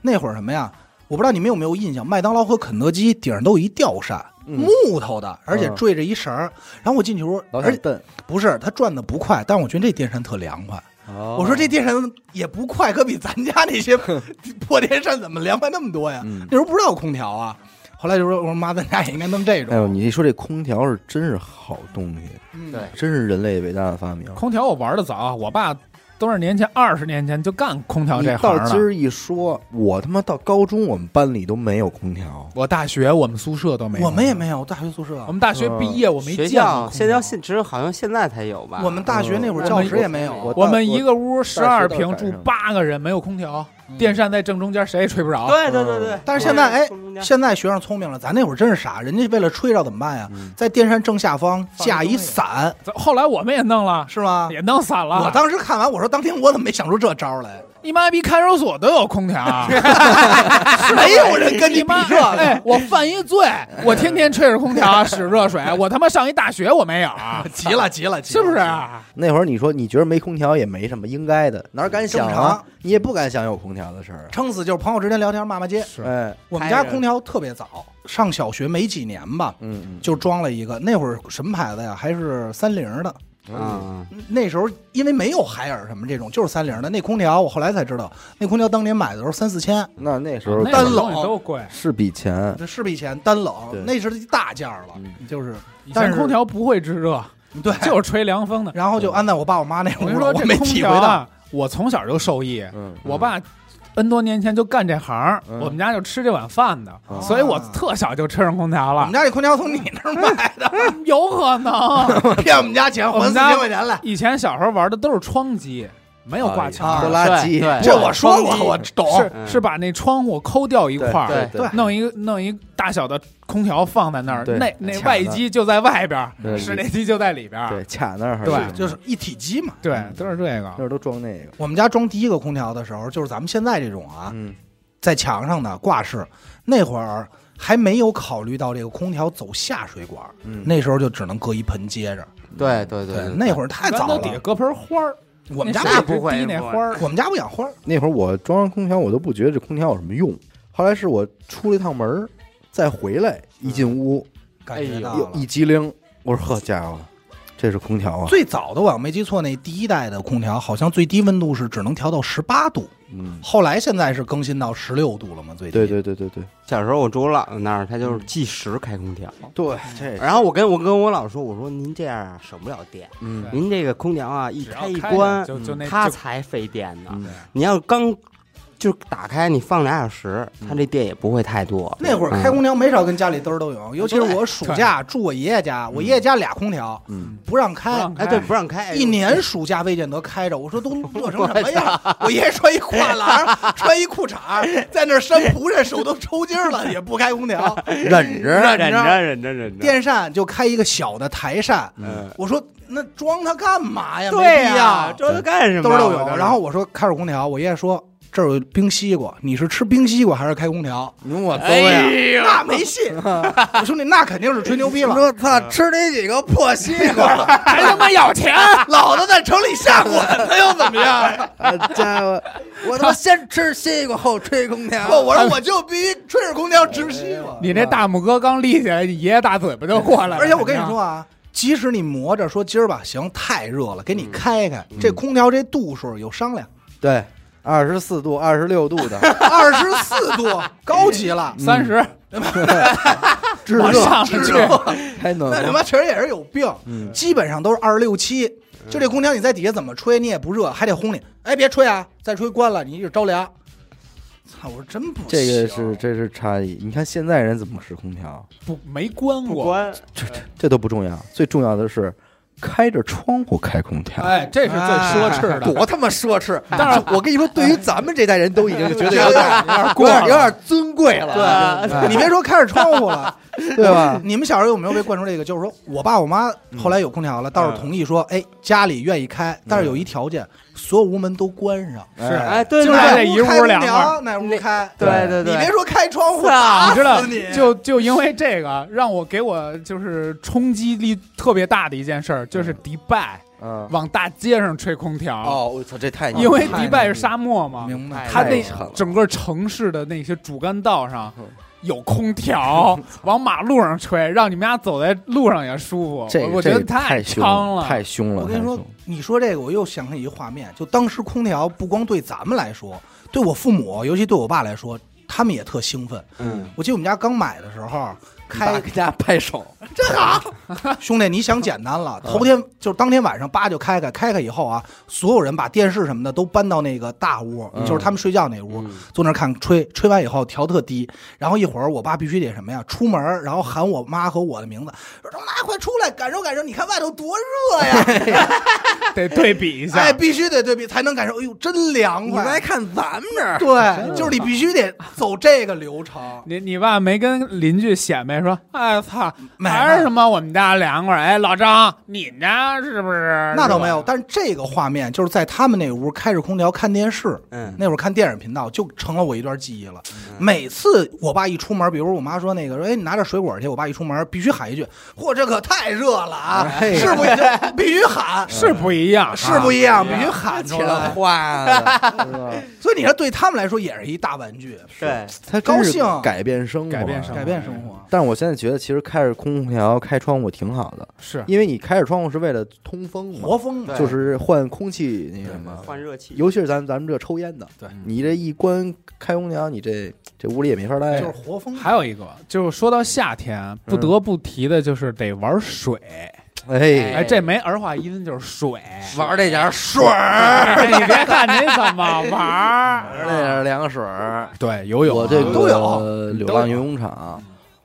那会儿什么呀？我不知道你们有没有印象，麦当劳和肯德基顶上都有一吊扇，嗯木头的，而且嗯坠着一绳儿。然后我进去说，而且老。不是它转的不快，但是我觉得这电扇特凉快。我我说这电扇也不快，可比咱家那些 破电扇怎么凉快那么多呀？嗯那时候不知道有空调啊。后来就说，我说妈，咱家也应该弄这种。哎呦，你一说这空调是真是好东西，嗯对真是人类伟大的发明。空调我玩的早，我爸多少年前，二十年前就干空调这行了。到今儿一说，我他妈到高中我们班里都没有空调，我大学我们宿舍都没有，我们也没有大学宿舍我，们大学毕业我没学见过校现在现只有好像现在才有吧？我们大学那会儿教室也没有。我我们一个屋十二平住八个人，没有空调，嗯电扇在正中间，谁也吹不着。对对对对，但是现在哎现在学生聪明了，咱那会儿真是傻，人家为了吹着怎么办呀？嗯在电扇正下方架一伞，后来我们也弄了，是吗？也弄伞了。我当时看完，我说当天我怎么没想出这招来？你妈逼看守所都有空调，没有人跟你比妈这。哎，我犯一罪，我天天吹着空调 使热水，我他妈上一大学我没有，急了，急了，急是不是？那会儿你说你觉得没空调也没什么，应该的，哪敢想啊？你也不敢想有空调的事儿。撑死就是朋友之间聊天骂骂街。是哎，我们家空调特别早，上小学没几年吧，嗯嗯，就装了一个。那会儿什么牌子呀？还是三菱的。嗯，那时候因为没有海尔什么这种，就是三菱的那空调。我后来才知道，那空调当年买的时候三四千，那那时候单冷都贵，是笔钱，这是笔钱单冷对，那是大件儿了，嗯。就是但是空调不会制热，对，就是吹凉风的。然后就安在我爸我妈那屋了，我没这空体会到。我从小就受益，嗯，我爸 N 多年前就干这行，嗯。我们家就吃这碗饭的，哦所以我特小就吃上空调了。我们。家这空调从你那儿买的，有可能，骗我们家钱，还四我们家千块钱来。以前小时候玩的都是窗机，没有挂墙啊拖的，拉机，对这我说过，我懂。是嗯是把那窗户抠掉一块儿，对对弄一个弄一大小的空调放在那儿，那那外机就在外边室内机就在里边儿。对，卡那儿对就是一体机嘛。对，都是这个。那儿都装那个，我们家装第一个空调的时候，就是咱们现在这种啊，嗯在墙上的挂式，那会儿还没有考虑到这个空调走下水管，嗯，那时候就只能搁一盆接着。对对对，那会儿太早了。底下搁盆花儿，我们家那不，不会那花儿，我们家不养花儿。那会儿我装上空调，我都不觉得这空调有什么用。后来是我出了一趟门儿，再回来一进屋，感觉到了。又一激灵，我说呵家伙，这是空调啊！最早的我要没记错，那第一代的空调好像最低温度是只能调到十八度，嗯，后来现在是更新到十六度了嘛？最低。对对对对对小时候我住我姥姥那儿，他就是计时开空调。对，这然后我跟我跟我姥姥说，我说您这样啊省不了电，嗯您这个空调啊一开一关，就就那它才费电呢。嗯你要刚就打开，你放俩小时，它这电也不会太多。那会儿开空调没少跟家里嘚儿都有，尤其是我暑假住我爷爷家，我爷爷家俩空调嗯，不让开哎，对，不让开，一年暑假未见得开着。我说都热成什么样？我爷爷穿一跨栏，穿一裤衩，在那儿扇蒲扇，手都抽筋儿了，也不开空调。忍着，忍着忍着忍着。电扇就开一个小的台扇，嗯，我说那装它干嘛呀？对呀，要，这都干什么？兜儿都有。然后我说开会空调，我爷爷说这儿有冰西瓜，你是吃冰西瓜还是开空调？我都哎呀！呀，那没戏，我兄弟那肯定是吹牛逼了。说操，吃你几个破西瓜，还他妈要钱，老子在城里下馆子又怎么样？好家伙，我他妈先吃西瓜后吹空调不，我说我就必须吹着空调吃西瓜。你那大拇哥刚立起来，你爷爷大嘴巴就过来了。而且我跟你说啊，即使你磨着说今儿吧，行，太热了，给你开开，这空调这度数有商量，对，二十四度、二十六度的 二十四度，高级了。三十 制往上热去，还能那他妈确实也是有病，嗯基本上都是二十六七。就这空调你在底下怎么吹，你也不热，还得轰你。哎，别吹啊，再吹关了，你一直着凉。操，我说真不行。这个是这是差异。你看现在人怎么使空调，不没关过。不关，这都不重要，最重要的是开着窗户开空调。哎，这是最奢侈的。多他妈奢侈！但是 我跟你说，对于咱们这代人都已经觉得有点 有点有点尊贵了，对，你别说开着窗户了，对吧？你们小时候有没有被灌输这个？就是说我爸我妈后来有空调了，倒是同意说，哎，家里愿意开，但是有一条件，所有屋门都关上，是哎，对就对这一屋哪开空凉快调哪屋开。对对。对，你别说开窗户，你知道死你，就就因为这个，让我给我就是冲击力特别大的一件事儿，就是迪拜嗯，往大街上吹空调，哦，我操，这太因为迪拜是沙漠嘛，明白？它那太狠了。整个城市的那些主干道上嗯有空调，往马路上吹，让你们家走在路上也舒服。这我我觉得太凶了，太凶了。我跟你说，你说这个，我又想起一个画面，就当时空调不光对咱们来说，对我父母，尤其对我爸来说，他们也特兴奋。嗯，我记得我们家刚买的时候，开给大家拍手，真好，兄弟，你想简单了，头天就是当天晚上叭就开开，开开以后啊，所有人把电视什么的都搬到那个大屋，嗯就是他们睡觉那屋，嗯坐那儿看吹，吹完以后调特低，然后一会儿我爸必须得什么呀，出门然后喊我妈和我的名字，说妈快出来感受感受，你看外头多热呀，得对比一下。哎，必须得对比才能感受，哎呦真凉你来，看咱们这儿，对，就是你必须得走这个流程。你你爸没跟邻居显摆说，哎操，没还是什么我们家凉快？哎，老张，你们家是不是？那倒没有，但是这个画面就是在他们那屋开着空调看电视，嗯那会儿看电影频道就成了我一段记忆了。每次我爸一出门，比如我妈说那个说，哎，你拿点水果去，我爸一出门必须喊一句：“嚯，这可太热了啊！”哎是不就必须喊，是不一样，是不一样，必啊须喊出起来。换了，所以你说对他们来说也是一大玩具，对，他高兴改变生活，改变生活改变生活。但是我现在觉得，其实开着空调、开窗户挺好的，是。因为你开着窗户是为了通风嘛，活风嘛就是换空气那什么。换热气，尤其是咱咱们这抽烟的，对。你这一关开空调，你这这屋里也没法待。就是。活风。还有一个，就是说到夏天，不得不提的就是得玩水。哎，哎，这没儿化音就是水。玩这点水你别看你怎么玩儿，玩这点凉水儿。对，游泳啊。我这个都有。流浪游泳场，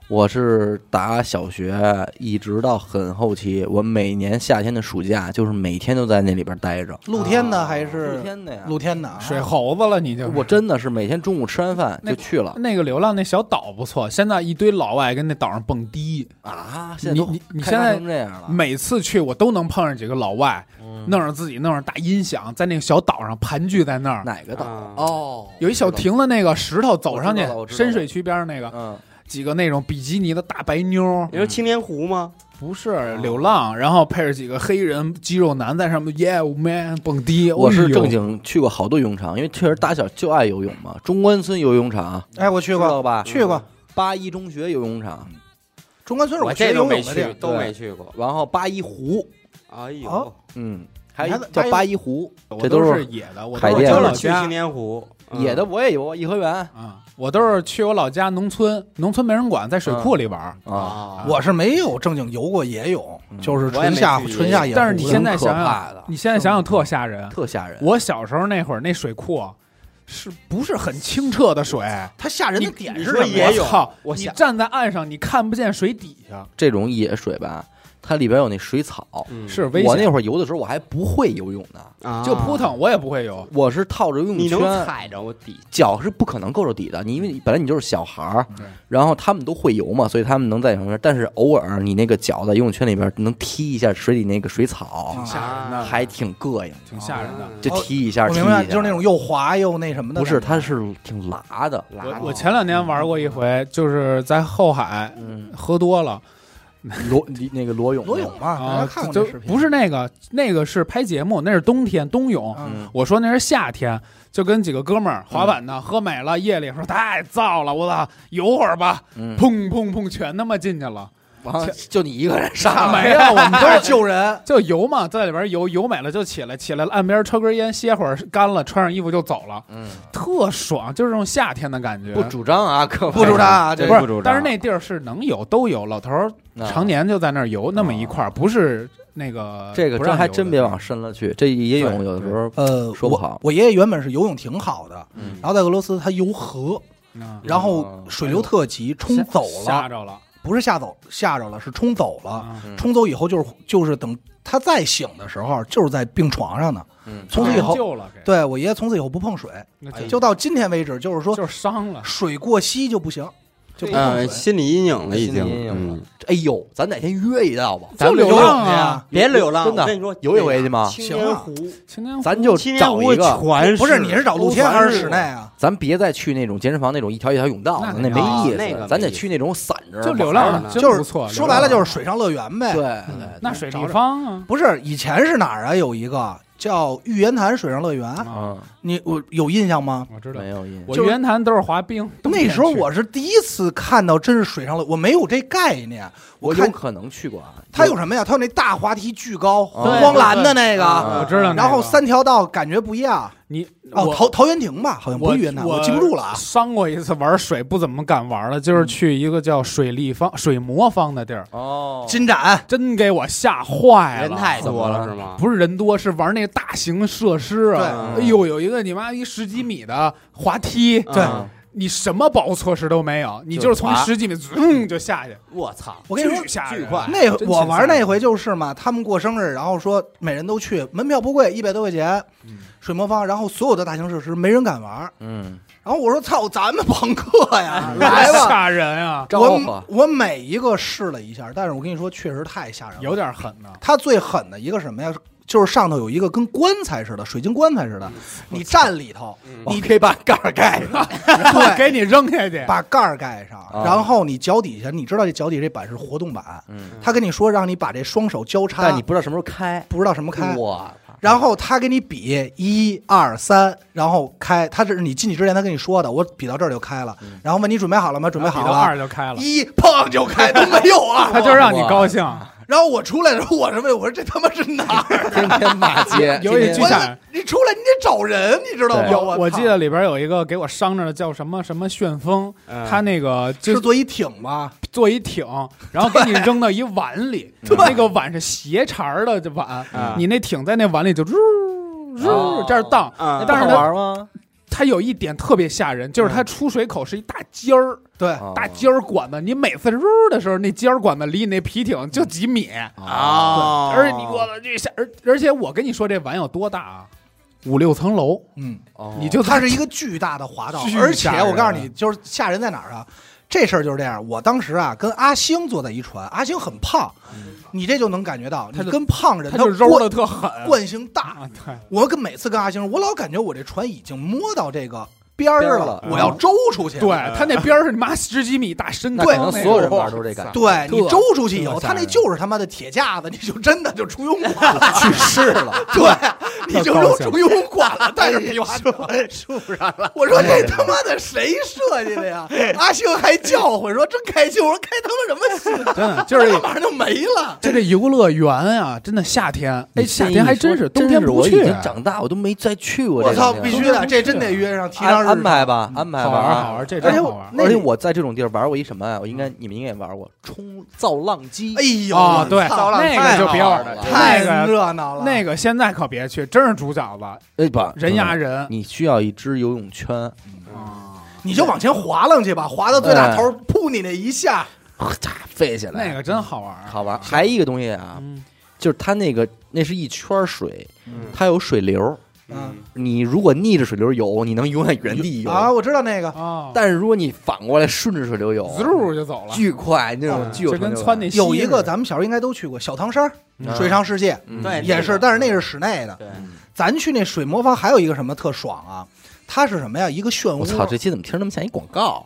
我是打小学一直到很后期，我每年夏天的暑假就是每天都在那里边待着。露天的还是露天的呀，露天的啊？水猴子了，你就我真的是每天中午吃完饭就去了那个流浪那小岛不错，现在一堆老外跟那岛上蹦迪，啊！现在都你你你现在这样了，每次去我都能碰上几个老外，嗯弄上自己弄上大音响，在那个小岛上盘踞在那儿。哪个岛啊？哦，有一小亭子，那个石头走上去深水区边上那个嗯，几个那种比基尼的大白妞，你说青年湖吗？不是流浪，然后配着几个黑人肌肉男在上面，Yeah man 蹦迪。我是正经去过好多游泳场，因为确实打小就爱游泳嘛。中关村游泳场。哎，我去过，知道吧？去过。八一中学游泳场，中关村我这都没去。都没去过。然后八一湖，哎呦。哦，嗯，还你还叫八一湖，这都是野的，我海淀都是青年湖，嗯。野的我也有，颐和园。啊，我都是去我老家农村，农村没人管，在水库里玩儿。啊，啊，我是没有正经游过野泳，嗯就是我也没纯下去野纯下野。但是你现在想想，你现在想想特吓人。特吓人。我小时候那会儿，那水库啊是不是很清澈的水？它吓人的点是什么我操！你站在岸上，你看不见水底下，这种野水吧，它里边有那水草。嗯是危险。我那会儿游的时候，我还不会游泳呢，啊就扑腾，我也不会游。我是套着游泳你能圈，踩着我底，脚是不可能够着底的。你因为本来你就是小孩儿对，然后他们都会游嘛，所以他们能在旁边。但是偶尔你那个脚在游泳圈里边能踢一下水里那个水草，挺吓人的，还挺膈应，挺吓人的。就踢一下，踢一我明白，下。就是那种又滑又那什么的不。是，它是挺辣的。我我前两年玩过一回，就是在后海嗯，喝多了裸那个罗勇，罗勇嘛，大啊家看，过就那视频不是那个，那个是拍节目，那是冬天冬泳。我说那是夏天，就跟几个哥们儿滑板的，喝美了，夜里说太燥了，我操，游会儿吧，嗯，砰砰砰，全他妈进去了。完了就你一个人上来，没有，我们 都是救人。就游嘛，在里边游，游美了就起来，起来了岸边抽根烟，歇会儿，干了，穿上衣服就走了，嗯，特爽，就是这种夏天的感觉。不主张啊，可不主张啊，这不是这不主，张但是那地儿是能游，都有。老头常年就在那儿游，那么一块儿，不是那个这个真不让游的还真别往深了去，这野泳有的时候，呃，说不好我我爷爷原本是游泳挺好的，嗯然后在俄罗斯他游河，嗯然后水流特急，冲走了，吓着了不是吓走吓着了，是冲走了。冲走以后就是就是等他再醒的时候，就是在病床上呢。嗯，从此以后，救了，对我爷爷从此以后不碰水，就就到今天为止，就是说就是伤了。水过膝就不行，就不嗯，水。心理阴影了已经心理阴影嗯。哎呦，咱哪天约一道吧？咱流浪啊去呀，别流浪，真的我跟你说，游一回去吗青年湖，青年湖咱就找一个，全不是你是找露天还是室内内？啊？咱别再去那种健身房那种一条一条泳道那，那没意思。啊那个咱得去那种散着就流浪，的就是错。说白了就是水上乐园呗。对，嗯对那水立找着方啊，不是以前是哪儿啊？有一个叫玉渊潭水上乐园，啊，嗯，你我有印象吗？我知道没。有印象。我就是云潭都是滑冰，冬天那时候去我是第一次看到真是水上乐，我没有这概念。我有看可能去过啊。它有什么呀？它有那大滑梯巨高，红黄蓝的那个，啊我知道那个。然后三条道感觉不一样。你哦，我陶陶渊亭吧，好像不是玉渊潭，我我记不住了啊。伤过一次玩水，不怎么敢玩了，就是去一个叫水立方、水魔方的地儿，哦，金盏真给我吓坏了。人太多了是吗？不是人多，是玩那个大型设施啊！对哎呦，有一个你妈一十几米的滑梯，对嗯你什么保护措施都没有，你就是从滑十几米嗯就下去，我操！我跟你说巨快那我玩那回就是嘛，他们过生日，然后说每人都去，门票不贵，一百多块钱，嗯水魔方，然后所有的大型设施没人敢玩。嗯，然后我说操，咱们朋克呀，来吧！吓人啊，我我每一个试了一下，但是我跟你说，确实太吓人了。有点狠呢。他最狠的一个什么呀？就是上头有一个跟棺材似的，水晶棺材似的，你站里头，你可以把盖儿盖上。然后给你扔下去，把盖儿盖上，啊然后你脚底下，你知道这脚底下这板是活动板，嗯，他跟你说让你把这双手交叉，但你不知道什么时候开。不知道什么开！然后他给你比一二三，然后开，他这是你进去之前他跟你说的，我比到这儿就开了，然后问你准备好了吗？准备好了，二就开了，一碰就开，都没有了！他就让你高兴。然后我出来的时候，我是问我说这他妈是哪儿？天天骂街，有一天天巨吓人。你出来你得找人，你知道吗？有，我我记得里边有一个给我伤着的叫什么什么旋风，嗯。他那个就是坐一艇吧，做一艇，然后给你扔到一碗里，那个碗是斜茬儿的这碗，啊你那艇在那碗里就噜噜哦。这儿荡，啊好但是它玩吗？它有一点特别吓人，就是它出水口是一大尖儿，对，哦。大尖儿管子，你每次入的时候，那尖儿管子离你那皮艇就几米，啊而且你我的这下，而而且我跟你说这碗有多大啊？五六层楼，嗯，哦。你就它是一个巨大的滑道，而且我告诉你，就是吓人在哪儿啊？这事儿就是这样，我当时啊跟阿星坐在一船，阿星很胖，你这就能感觉到，他就跟胖人他就揉的特狠。惯性大。我跟每次跟阿星，我老感觉我这船已经摸到这个边儿了我要周出去。对，他那边儿是你妈十几米大深那坑，可能所有人玩都是这感觉，对你特周出去以后，他那就是他妈的铁架子，你就真的就出庸馆了。去世了。对，你就高兴成出庸馆了，但是皮划船。树上了，我说这他妈的谁设计的呀？阿星还叫唤说真开心，我说开他妈什么心？真的就是这 马上就没了。就这游乐园啊，真的夏天，哎，夏天还真是，冬天不去是我已。经长大，我都没再去过这我操。必须的，这真得约上，提上日安安排。吧，安排好吧好。玩好玩，这而且我真好玩。而且我在这种地儿玩过一什么呀？我应该你们应该也玩过冲造浪机。哎呦，对，操那个就别玩了，太热闹了。那个现在可别去，真是煮饺子，哎不，人压人。你需要一只游泳圈，啊，你就往前滑浪去吧，滑到最大头，扑你那一下，嚓飞起来，那个真好玩。好玩。还一个东西啊，嗯，就是它那个那是一圈水，嗯它有水流。嗯。你如果逆着水流游，你能永远原地游。啊，我知道那个，啊，但是如果你反过来顺着水流游，滋溜就走了，巨快，那种嗯巨有就跟成就感。窜那有一个咱们小时候应该都去过小汤山嗯。水上世界，嗯。对也是，但是那是室内的。对，咱去那水魔方还有一个什么特爽啊？它是什么呀？一个漩涡。我操，这期怎么听着那么像一广告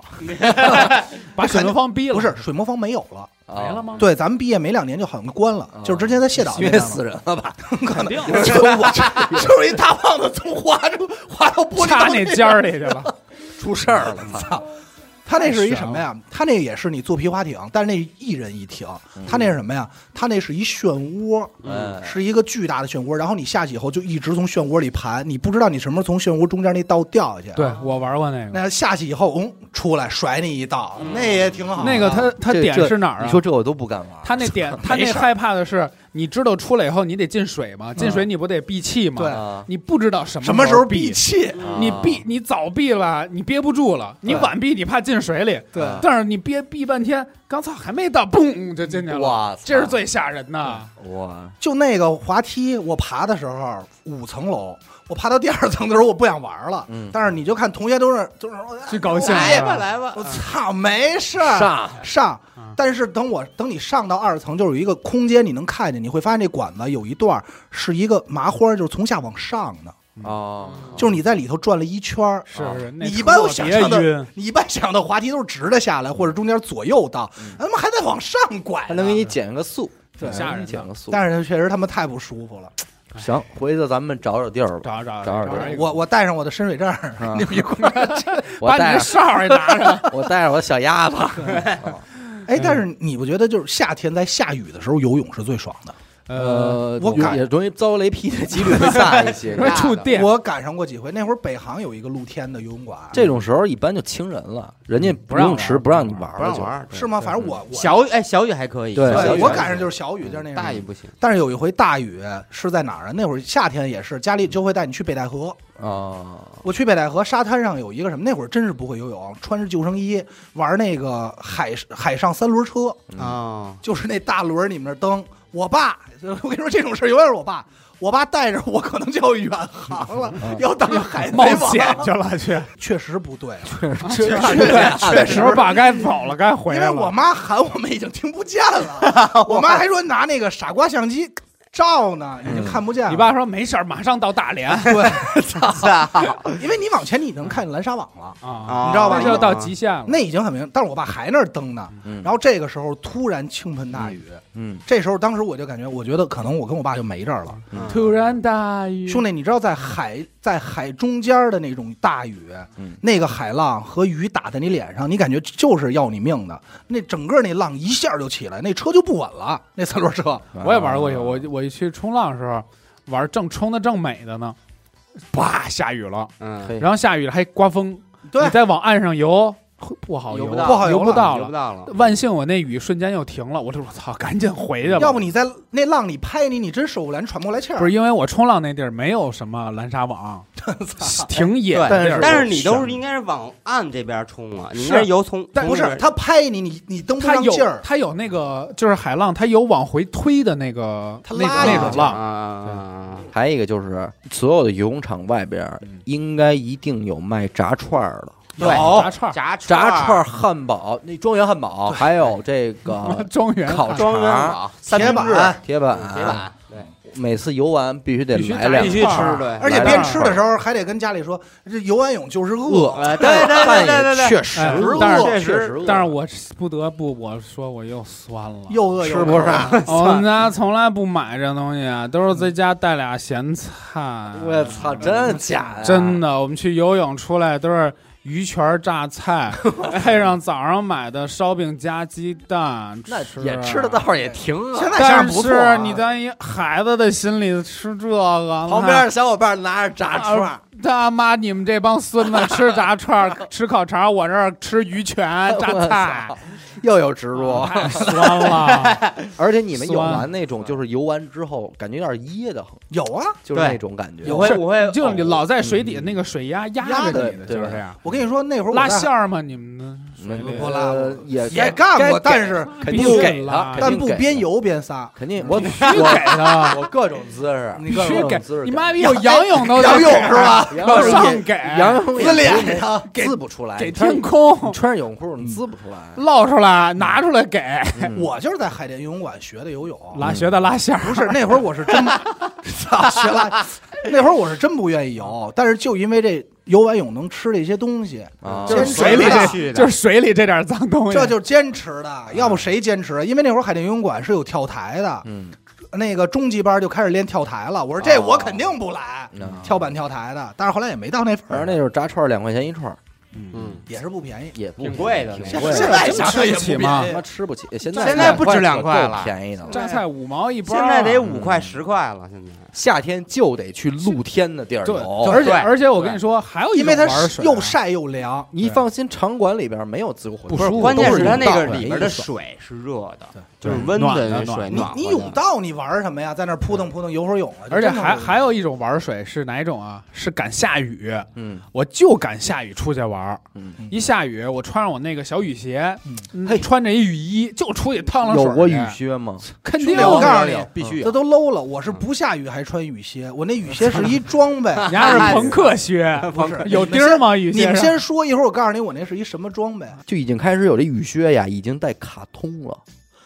把水魔方逼了，不是水魔方没有了。啊？没了吗？对，咱们毕业没两年就好像关了，啊就是之前在谢导那边了死人了吧？可能定就是我就是 一大胖子从滑出滑到玻璃插那尖儿里去了。出事儿了，操！他那是一什么呀？他那也是你坐皮划艇，但是那一人一艇。他那是什么呀？他那是一漩涡，嗯是一个巨大的漩涡。然后你下去以后就一直从漩涡里盘，你不知道你什么时候从漩涡中间那道掉下去。对，我玩过那个，那下去以后，嗯，出来甩你一道，那也挺好。那个他他点是哪儿啊？你说这我都不敢玩。他那点，他那害怕的是，你知道出来以后你得进水吗？进水你不得闭气吗？对啊你不知道什什么时候闭闭，气？你闭你早闭了，你憋不住了；你晚闭，你怕进水里。对但是你憋闭半天，刚操还没到，嘣就进去了，哇这是最吓人的。哇，就那个滑梯，我爬的时候五层楼，我爬到第二层的时候，我不想玩了。嗯但是你就看同学都是都是说最高兴来吧来吧我操，没事儿上上嗯。但是等我等你上到二层，就有一个空间，你能看见，你会发现这管子有一段是一个麻花，就是从下往上的，哦，就是你在里头转了一圈儿。是是，你一般我想象的，你一般想到滑梯都是直的下来，或者中间左右倒，他妈还在往上拐，还能给你减个速，挺吓人减个速。但是确实他们太不舒服了。行，回头咱们找找地儿吧。找找找找地儿我我带上我的深水证儿，啊你们一块儿。我带着把你的哨也拿上，我带上我的小鸭子。哎，但是你不觉得就是夏天在下雨的时候游泳是最爽的？呃，我赶也容易遭雷劈的几率会大 一些。会触电。我赶上过几回，那会儿北航有一个露天的游泳馆，这种时候一般就清人了，人家不让游泳池不让你玩了，就不让玩儿是吗？反正我我小雨哎，小雨还可以，对我赶上就是小雨，就是那个。大雨不行。但是有一回大雨是在哪儿啊？那会儿夏天也是，家里就会带你去北戴河。啊，我去北戴河沙滩上有一个什么，那会儿真是不会游泳，穿着救生衣玩那个海海上三轮车，啊，就是那大轮儿里面蹬。我爸，我跟你说这种事儿永远是我爸。我爸带着我可能就要远航了，要当海冒贼王险去了去，确实不对，确实确实爸该走了，该回来了因为我。妈喊我们已经听不见了，我妈还说拿那个傻瓜相机照呢，已经看不见了。你爸说没事儿，马上到大连。对，因为你往前你能看见蓝沙网了，啊，你知道吧要到极限了。那已经很明。但是我爸还那儿蹬呢，嗯然后这个时候突然倾盆大雨，嗯这时候当时我就感觉，我觉得可能我跟我爸就没这儿了。嗯突然大雨，兄弟，你知道在海在海中间的那种大雨，嗯那个海浪和雨打在你脸上，你感觉就是要你命的。那整个那浪一下就起来，那车就不稳了，那三轮车。我也玩过去，我我一去冲浪的时候，玩正冲的正美的呢，叭下雨了，嗯，然后下雨了还刮风，对。你再往岸上游不好游，游不到不好游不到了。游不到了。万幸我那雨瞬间又停了，我说我操，赶紧回去吧。要不你在那浪里拍你，你真受不了，你喘不过来气儿。不是因为我冲浪那地儿没有什么蓝沙网，挺野的地儿，但是你都是应该是往岸这边冲啊，你应该是游从但不是他拍你，你你蹬不上劲儿。它有那个就是海浪，他有往回推的那个它那拉那种浪，啊，还有一个就是，所有的游泳场外边应该一定有卖炸串儿的，对炸串儿炸炸串儿、汉堡、那庄园汉堡，还有这个庄园烤庄园肠、铁板铁板、铁板，对，每次游完必须得来两炸一必须吃对而且边吃的时候还得跟家里说，这游完泳就是饿对对对但对对确实哎饿，但是确确实实饿，但是我不得不我说我又酸了。又饿又吃不上。我们家从来不买这东西，啊都是在家带俩咸菜。我操，真的假的？真的，我们去游泳出来都是鱼圈榨菜，配上早上买的烧饼加鸡蛋，那吃也吃的倒是也挺饿。现在想想但是你在一孩子的心里吃这个，旁边的小伙伴拿着炸串儿，他妈你们这帮孙子吃炸串儿、吃烤肠，我这儿吃鱼泉榨菜，又有植入，太酸了。而且你们游酸完那种，就是游完之后感觉有点噎得慌，有啊！就是那种感觉。是我会我会就你老在水底，那个水压压压着你的，对就是这样。我跟你说，那会儿拉线儿吗？你们的水里不拉呃也也干过，但是肯定给拉他，但不边游边撒。肯定我必须给他，我各种姿势，你各种必须给姿势。你妈逼有仰泳都得仰泳是吧？仰上给仰泳自脸也上滋不出来，给天空你穿上泳裤你滋不出来。露出来，拿出来给嗯 我就是在海淀游泳馆学的游泳，拉学的拉线，不是那会儿我是真，操学拉，那会儿我是真不愿意游，但是就因为这游完泳能吃这些东西，啊就是水里的这，就是水里这点脏东西，这就是坚持的。要不谁坚持？因为那会儿海淀游泳馆是有跳台的，嗯，那个中级班就开始练跳台了。我说这我肯定不来，嗯跳板跳台的，但是后来也没到那份儿，正那就是炸串儿两块钱一串儿，嗯，也是不便宜。也不挺贵的挺贵的。现在真想想也吃不起吗不便宜他妈吃不起，现在现在不止两块了便宜的了。榨菜五毛一包，现在得嗯五块十块了，现在夏天就得去露天的地儿对，游，而且而且我跟你说，还有一因为它又晒又凉，你放心，场馆里边没有自由活动，不舒服关键是它那个里面的水是热的，对就是温暖的水暖。你你泳道你玩什么呀？在那儿扑腾扑腾游会儿泳啊！而且还还有一种玩水是哪一种啊？是敢下雨，嗯我就敢下雨出去玩。嗯，一下雨，我穿上我那个小雨鞋，嗯嗯穿着一雨衣就出去趟了水。有过雨靴吗？肯定有我告诉你必须有这都 low 了。我是不下雨还穿雨鞋，我那雨鞋是一装备。你还是朋克靴，不是有钉儿吗？雨你们先说，一会儿我告诉你我那是一什么装备。就已经开始有这雨靴呀，已经带卡通了。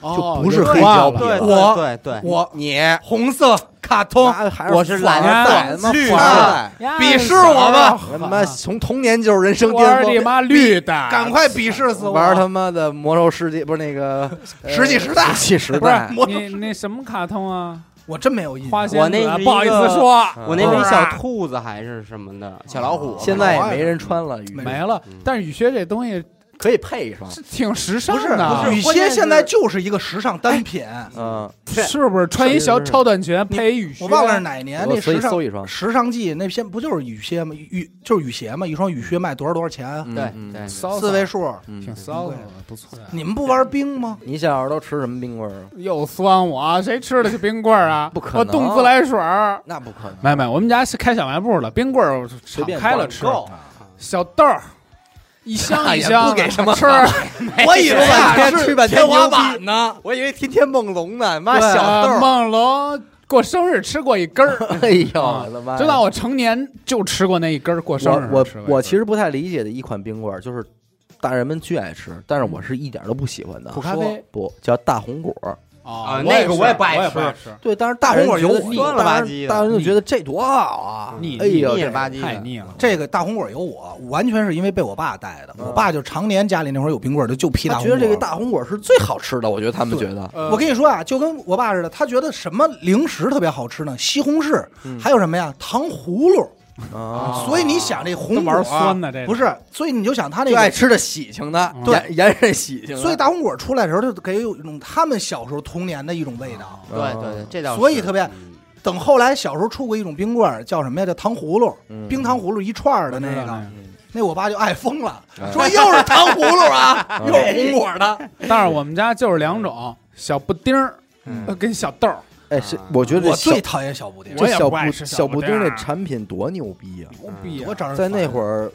哦就不是黑胶笔对我对对对，我你红色卡通，我是蓝带，色他妈绿的鄙视我吧他妈从童年就是人生巅峰。是你妈绿的，赶快鄙视死我！玩他妈的魔兽世界，不是那个呃石器时代石器时不代是，你那什么卡通啊？我真没有印象。我那是一子不好意思个说我那是一小兔子还是什么的小老虎，现在也没人穿了，雨没了嗯。但是雨靴这东西可以配一双。是挺时尚不是的，雨靴现在就是一个时尚单品。嗯，是不是？穿一小超短裙配一雨靴，我忘了是哪年那我所以时尚搜一双时尚季那片不就是雨靴吗？雨就是雨鞋嘛？一双雨靴卖多少多少钱啊？对四位数。嗯挺骚的，不错。你们不玩冰吗？你小时候都吃什么冰棍儿啊？又酸我，谁吃得起冰棍儿啊？不可能我冻自来水儿。那不可能，没没，我们家是开小卖部的，冰棍儿敞随便开了吃，小豆儿一箱 一箱的不给什么吃，我以为啊天是吹半天天花板呢。我以为天天梦龙呢，妈对小豆梦龙过生日吃过一根儿，哎呦，啊我的妈呀！就当我成年就吃过那一根儿过生日我我其实不太理解的一款冰棍儿，就是大人们巨爱吃，但是我是一点都不喜欢的。不咖啡说不叫大红果儿，啊啊那个我也不爱吃不爱吃，对，但是大红果有觉得腻酸了吧大人唧的大人就觉得这多好啊！腻哎呦，腻了吧唧，太腻了。这个大红果有我，完全是因为被我爸带的。我爸就常年家里那会儿有冰棍，就就批大红果。觉得这个大红果是最好吃的，我觉得他们觉得，呃我跟你说啊，就跟我爸似的，他觉得什么零食特别好吃呢？西红柿，还有什么呀？糖葫芦。啊，所以你想这红果玩酸的这不是？所以你就想他那个，就爱吃的喜庆的，对盐盐是喜庆的，所以大红果出来的时候，就给有一种他们小时候童年的一种味道。对对对，这倒是。所以特别嗯。等后来小时候出过一种冰棍儿，叫什么呀？叫糖葫芦，嗯。冰糖葫芦一串儿的那个。那，我爸就爱疯了，哎说又是糖葫芦啊，又是红果的。但是我们家就是两种，小布丁儿嗯。呃跟小豆儿，哎，是我觉得我最讨厌小布丁，我也这小布不爱吃小小布丁这布丁儿产品多牛逼啊！牛逼啊！我找人在那会儿儿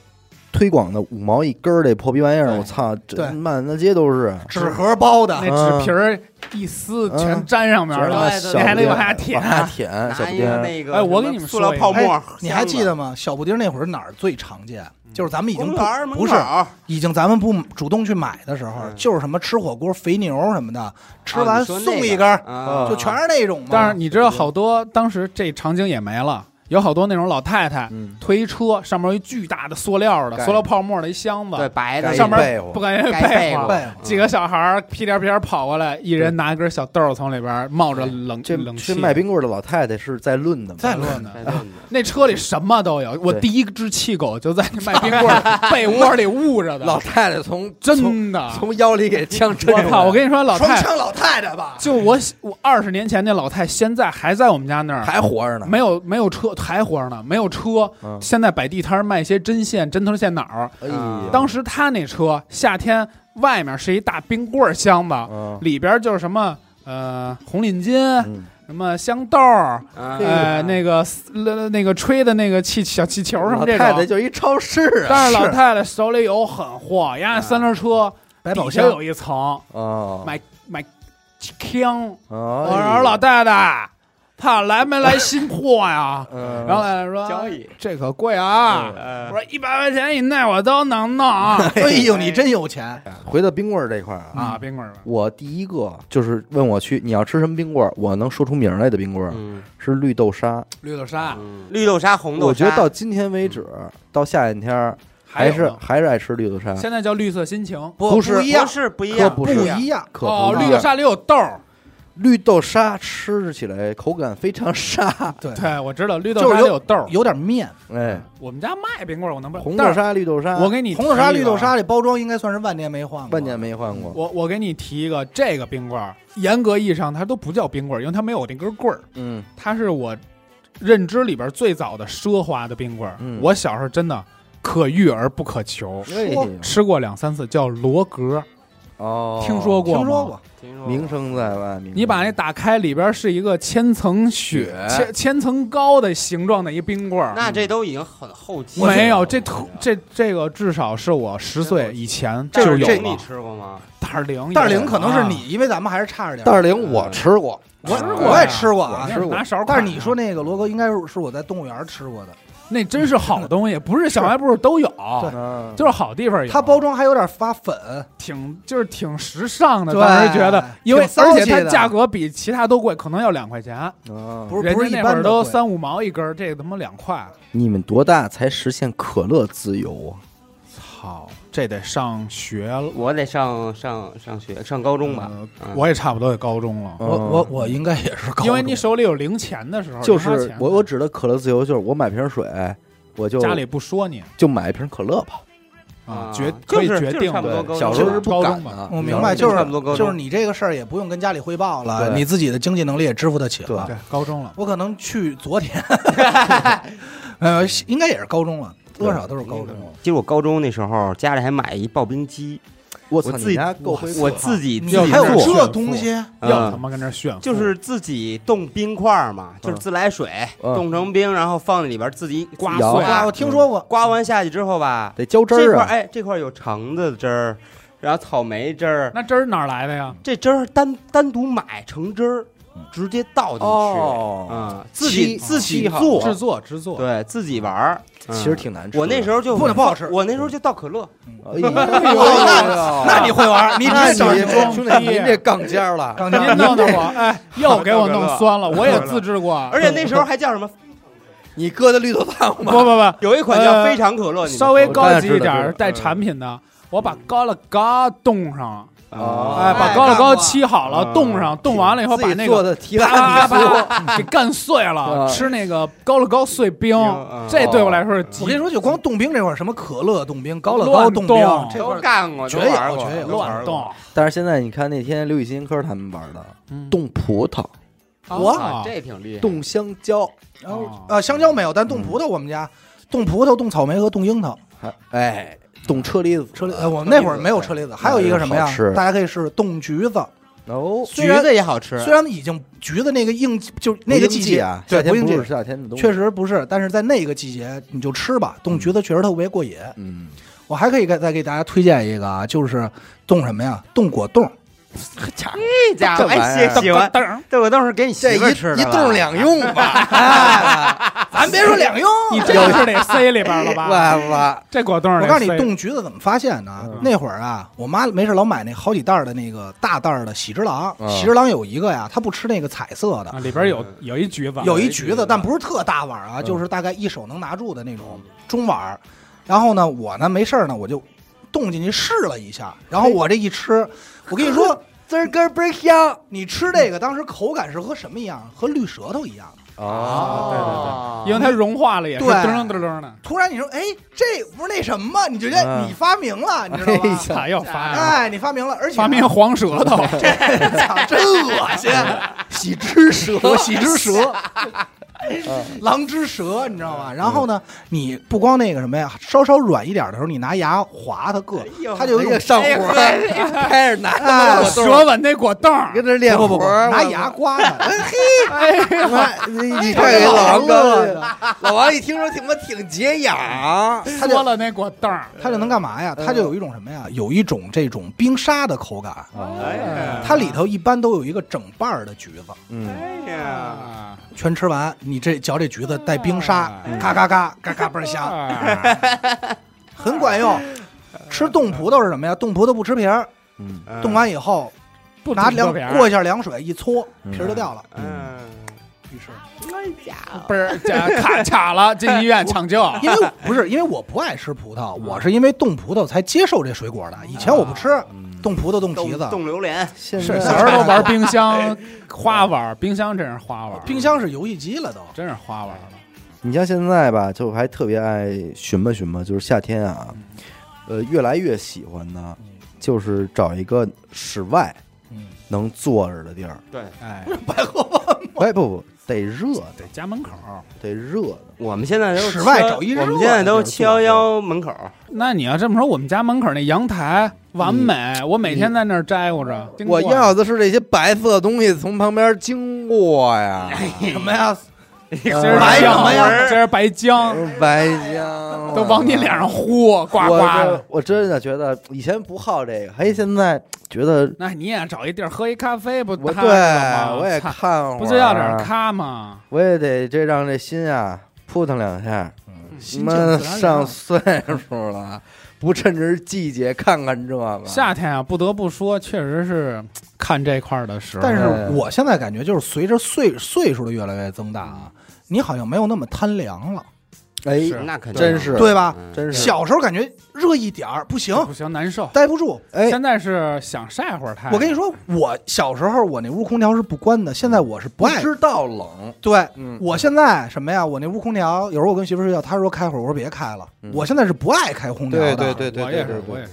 推广的五毛一根儿这破逼玩意儿，我操，这对满大街都是。纸盒包的那，纸皮儿一撕全粘上面了，对对你还得往下舔往。下舔小拿一个布丁。那个，哎我给你们塑料说一个泡沫哎，你还记得吗？小布丁那会儿哪儿最常见？就是咱们已经不不是口儿已经咱们不主动去买的时候，嗯就是什么吃火锅肥牛什么的，吃啊完你说那个送一根儿，啊就全是那种嘛。但是你知道，好多当时这场景也没了，有好多那种老太太嗯，推一车，上面有一巨大的塑料的盖塑料泡沫的一箱子，对白的盖上面不敢愿意盖被窝被窝。几个小孩儿屁颠屁颠跑过来，一人拿一根小豆儿从里边冒着冷这冷气，这卖冰棍儿的老太太是在论的吗？在论的。在论的那车里什么都有，我对第一只气狗就在那卖冰棍儿被窝里捂着的老的，太太从从真的。从腰里给枪抻出来。我操！我跟你说，老太双枪老太太吧，就我我二十年前那老太，现在还在我们家那儿，还活着呢。没有没有车，还活着呢，没有车。嗯现在摆地摊儿卖一些针线、针头线脑儿。哎呀，当时他那车夏天外面是一大冰棍儿箱子，嗯里边就是什么呃红领巾、嗯什么香豆儿，啊呃那个那那个吹的那个气小气球什么这老太太种。就一超市啊但是老太太手里有狠货，压三轮车百宝箱底下有一层啊！买买枪。我我说老太太，他来没来新货呀？嗯，然后来说交易这可贵啊！呃我说一百块钱以内我都能弄啊 哎呦，你真有钱！回到冰棍儿这块儿啊，啊！冰棍儿吧，我第一个就是问我去你要吃什么冰棍儿，我能说出名儿来的冰棍儿嗯是绿豆沙。绿豆沙嗯绿豆沙、红豆沙，我觉得到今天为止，到夏天天儿还是呢还是爱吃绿豆沙。现在叫绿色心情不不是一样不，是不一可样，不是一样。可哦，绿豆沙里有豆儿。绿豆沙吃起来口感非常沙，对，对，我知道绿豆沙有豆儿。有点面。哎，我们家卖冰棍儿，我能不红豆沙绿豆沙，我给你红豆沙、绿豆沙，这包装应该算是万年没换过。万年没换过。我我给你提一个，这个冰棍儿，严格意义上它都不叫冰棍儿，因为它没有那根棍儿，嗯，它是我认知里边最早的奢华的冰棍儿。嗯。我小时候真的可遇而不可求，吃过两三次，叫罗格，哦，听说过？听说过，听说过名声在外，名你把那打开，里边是一个千层雪、千千层糕的形状的一冰棍儿。那这都已经很后期了，没有，这特这这个至少是我十岁以前就有了你。吃过吗？袋儿零，袋儿零可能是啊你，因为咱们还是差着点。袋儿零我吃过，我吃过我也吃过啊，吃过拿勺儿但是你说那个罗哥应该是是我在动物园吃过的，那真是好东西，不是小卖部都有，就是好地方有。它包装还有点发粉，挺就是挺时尚的，对当时觉得，因为而且它价格比其他都贵，可能要两块钱，啊不是人家不是一那会儿都三五毛一根，这个他妈两块。你们多大才实现可乐自由啊？操，这得上学了。我得上上上学上高中吧，我也差不多也高中了，我我我应该也是高中，因为你手里有零钱的时候，就是我我指的可乐自由，就是我买瓶水，我就家里不说你。就买一瓶可乐吧。啊，啊决就是可以决定就是差不多的小时候是不敢高中吧。的，我明白，就就是差不多高中。就是你这个事儿也不用跟家里汇报了，你自己的经济能力也支付得起了。对高中了。我可能去昨天，呃，应该也是高中了，多少都是高中了。其实我高中那时候家里还买一刨冰机，我操，我自己够会我自己自你己还有做这东西？嗯要他妈跟那炫，就是自己冻冰块儿嘛，就是自来水嗯冻成冰，然后放在里边自己刮碎啊，我听说过，刮完下去之后吧，得浇汁这儿这。块儿哎这块儿有橙子汁儿，然后草莓汁儿，那汁儿哪儿来的呀？这汁儿单单独买橙汁儿，直接倒进去，哦，嗯，自己自己做，制作制作，对自己玩儿，嗯。其实挺难吃。我那时候就不不好吃。我那时候就倒可乐，哎呦，那你会玩？你直那接找你人装兄弟，您这杠尖儿了。刚您弄得我哎，又给我弄酸了，我也自制过，而且那时候还叫什么？你搁的绿豆汤不吗？不不不，有一款叫呃非常可乐，稍微高级一点带产品的，我把高乐嘎冻上，哦哎，把哎高乐高干过漆好了，啊冻上，冻完了以后把那个做的提拉啪米苏，啪啪给干碎了，啊吃那个高乐高碎冰嗯，这对我来说是极我跟你说，就光冻冰这块儿，什么可乐冻冰、高乐高冻冰这块儿干过，绝有都玩过绝有都玩过乱冻，但是现在你看那天刘雨欣科他们玩的嗯冻葡萄、我啊，这挺厉害。冻香蕉，然后哦呃香蕉没有，但冻葡萄我们家冻葡萄、冻草莓和冻樱桃。还哎冻车厘子，车厘，呃我们那会儿没有车厘子，还有一个什么呀吃？大家可以试试冻橘子。哦，橘子也好吃，虽然已经橘子那个应就那个季节啊，对不应季夏天不是，夏天的东西，确实不是，但是在那个季节你就吃吧，冻橘子确实特别过瘾。嗯，我还可以给再给大家推荐一个啊，就是冻什么呀？冻果冻。这家伙喜喜欢，这我都是给你这媳妇吃的一一冻两用吧，哎，咱别说两用，你这个是得塞里边了吧？完了，这果冻我告诉你，冻橘子怎么发现呢嗯？那会儿啊，我妈没事老买那好几袋的那个大袋的喜之郎，嗯喜之郎有一个呀，她不吃那个彩色的啊，，里边有有一橘子，有一橘子，但不是特大碗啊，嗯就是大概一手能拿住的那种中碗。然后呢，我呢没事儿呢，我就冻进去试了一下，然后我这一吃，我跟你说，滋儿根倍儿香你吃这个当时口感是和什么一样？和绿舌头一样。啊，对对对因为它融化了也是对噔噔噔噔的，突然你说，哎，这不是那什么吗？你觉得嗯你发明了，你知道哎吧？呀咋又发明了哎，你发明了，而且发明黄舌头？操，真恶心！喜之蛇，喜之蛇，狼之舌，你知道吗？然后呢，你不光那个什么呀，稍稍软一点的时候，你拿牙划它个，它就有一种哎呀上火，开始拿 舌吻那果冻，跟这练不不不，活儿拿牙刮它，哎呀，妈你你看给老王哥，老王一听说挺他妈挺解痒，他就说了那果冻儿，它就能干嘛呀？他就有一种什么呀？有一种这种冰沙的口感，哎呀，它里头一般都有一个整瓣儿的橘子，嗯，哎呀，啊全吃完，你这嚼这橘子带冰沙咔咔咔嘎嘎嘎倍儿香，啊很管用。吃冻葡萄是什么呀？冻葡萄不吃皮儿，嗯，冻完以后不拿凉过一下凉水一搓，嗯皮儿就掉了。嗯，于是，卡卡了，进医院抢救。因为不是因为我不爱吃葡萄，我是因为冻葡萄才接受这水果的。以前我不吃嗯冻葡萄、冻提子冻，榴莲，现在是小时候都玩 冰箱花玩，冰箱真是花玩，冰箱是游戏机了都。真是花玩了。你像现在吧，就还特别爱寻吧寻吧，就是夏天啊，呃，越来越喜欢呢，就是找一个室外嗯，能坐着的地儿。对，哎，百合湾哎，不不，得热的，得家门口。得热的。我们现在都室外找一热我们现在都七幺幺门口，那你要这么说，我们家门口那阳台完美，我每天在那儿摘乎着。我要的是这些白色的东西从旁边经过呀，什么呀？这是白姜什么呀这是白姜，白姜都往你脸上呼，呱呱我的。我真的觉得以前不好这个，嘿，现在觉得那你也找一地儿喝一咖啡不我对？我也看会儿，不就要点咖吗？我也得这让这心啊扑腾两下。心妈静自然上。岁数了，不趁着季节看看这个。夏天啊，不得不说，确实是看这块儿的时候。但是我现在感觉就是随着岁岁数的越来越增大啊，你好像没有那么贪凉了，哎，那肯定真是对吧？嗯真是小时候感觉热一点儿不行，不行，难受。待不住。哎，现在是想晒会儿太阳。我跟你说，我小时候我那屋空调是不关的，现在我是不爱。知道冷，对，嗯，我现在什么呀？我那屋空调，有时候我跟媳妇睡觉，她说开会儿，我说别开了。嗯我现在是不爱开空调的，对对对对我也是，我也是。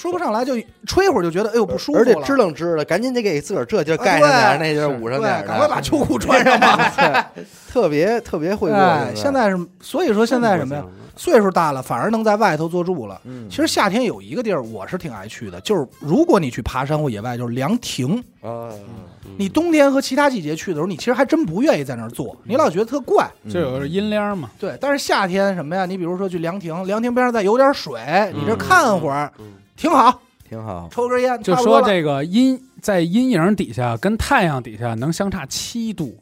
说不上来就吹会儿就觉得哎呦不舒服了，而且支棱支的，赶紧得给自个儿这劲儿啊盖上点儿，那劲儿捂上点赶快把秋裤穿上吧。对特别特别会过哎，现在是，所以说现在什么呀？岁数大了，反而能在外头坐住了。嗯，其实夏天有一个地儿我是挺爱去的，就是如果你去爬山或野外，就是凉亭。啊，你冬天和其他季节去的时候，你其实还真不愿意在那儿坐，你老觉得特怪。嗯就有个阴凉嘛，对，但是夏天什么呀？你比如说去凉亭，凉亭边上再有点水，你这看会儿嗯挺好，挺好。抽根烟，就说这个阴在阴影底下跟太阳底下能相差七度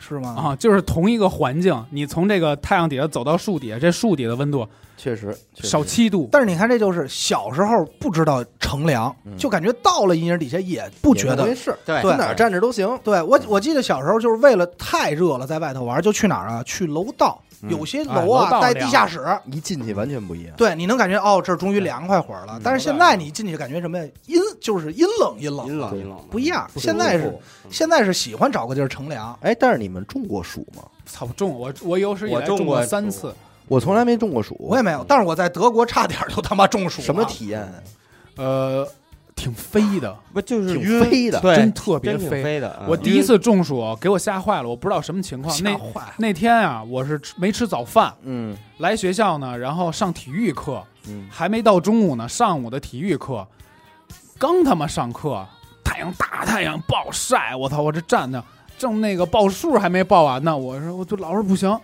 是吗？啊，就是同一个环境，你从这个太阳底下走到树底下，这树底的温度确实确实少七度。但是你看，这就是小时候不知道乘凉，嗯就感觉到了阴影底下也不觉得没。事，对对哪儿站着都行。对我，我记得小时候就是为了太热了，在外头玩，就去哪儿啊？去楼道，嗯有些哎楼啊带楼道凉地下室，一进去完全不一样。对，你能感觉哦，这儿终于凉快会儿了嗯。但是现在你进去感觉什么呀？阴就是阴冷阴冷，阴冷阴冷不一样。现在是现在是喜欢找个地儿乘凉，哎，但是你们中过暑吗？操，中我我有史以来中过三次，我从来没中过暑。我也没有。但是我在德国差点就他妈中暑。什么体验？呃，挺飞的，不就是挺晕飞的对，真特别飞。飞的。嗯我第一次中暑，给我吓坏了，我不知道什么情况。那吓坏了？那天啊，我是没吃早饭，嗯来学校呢，然后上体育课，嗯，还没到中午呢，上午的体育课，刚他妈上课，太阳大太阳暴晒，我操，我这站着正那个报数还没报完呢，我说我就老师不行，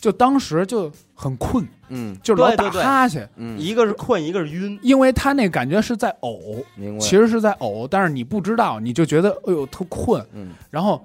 就当时就很困，嗯。就老打哈欠，嗯，一个是困，一个是晕。因为他那感觉是在呕，其实是在呕，但是你不知道，你就觉得哎呦特困，嗯，然后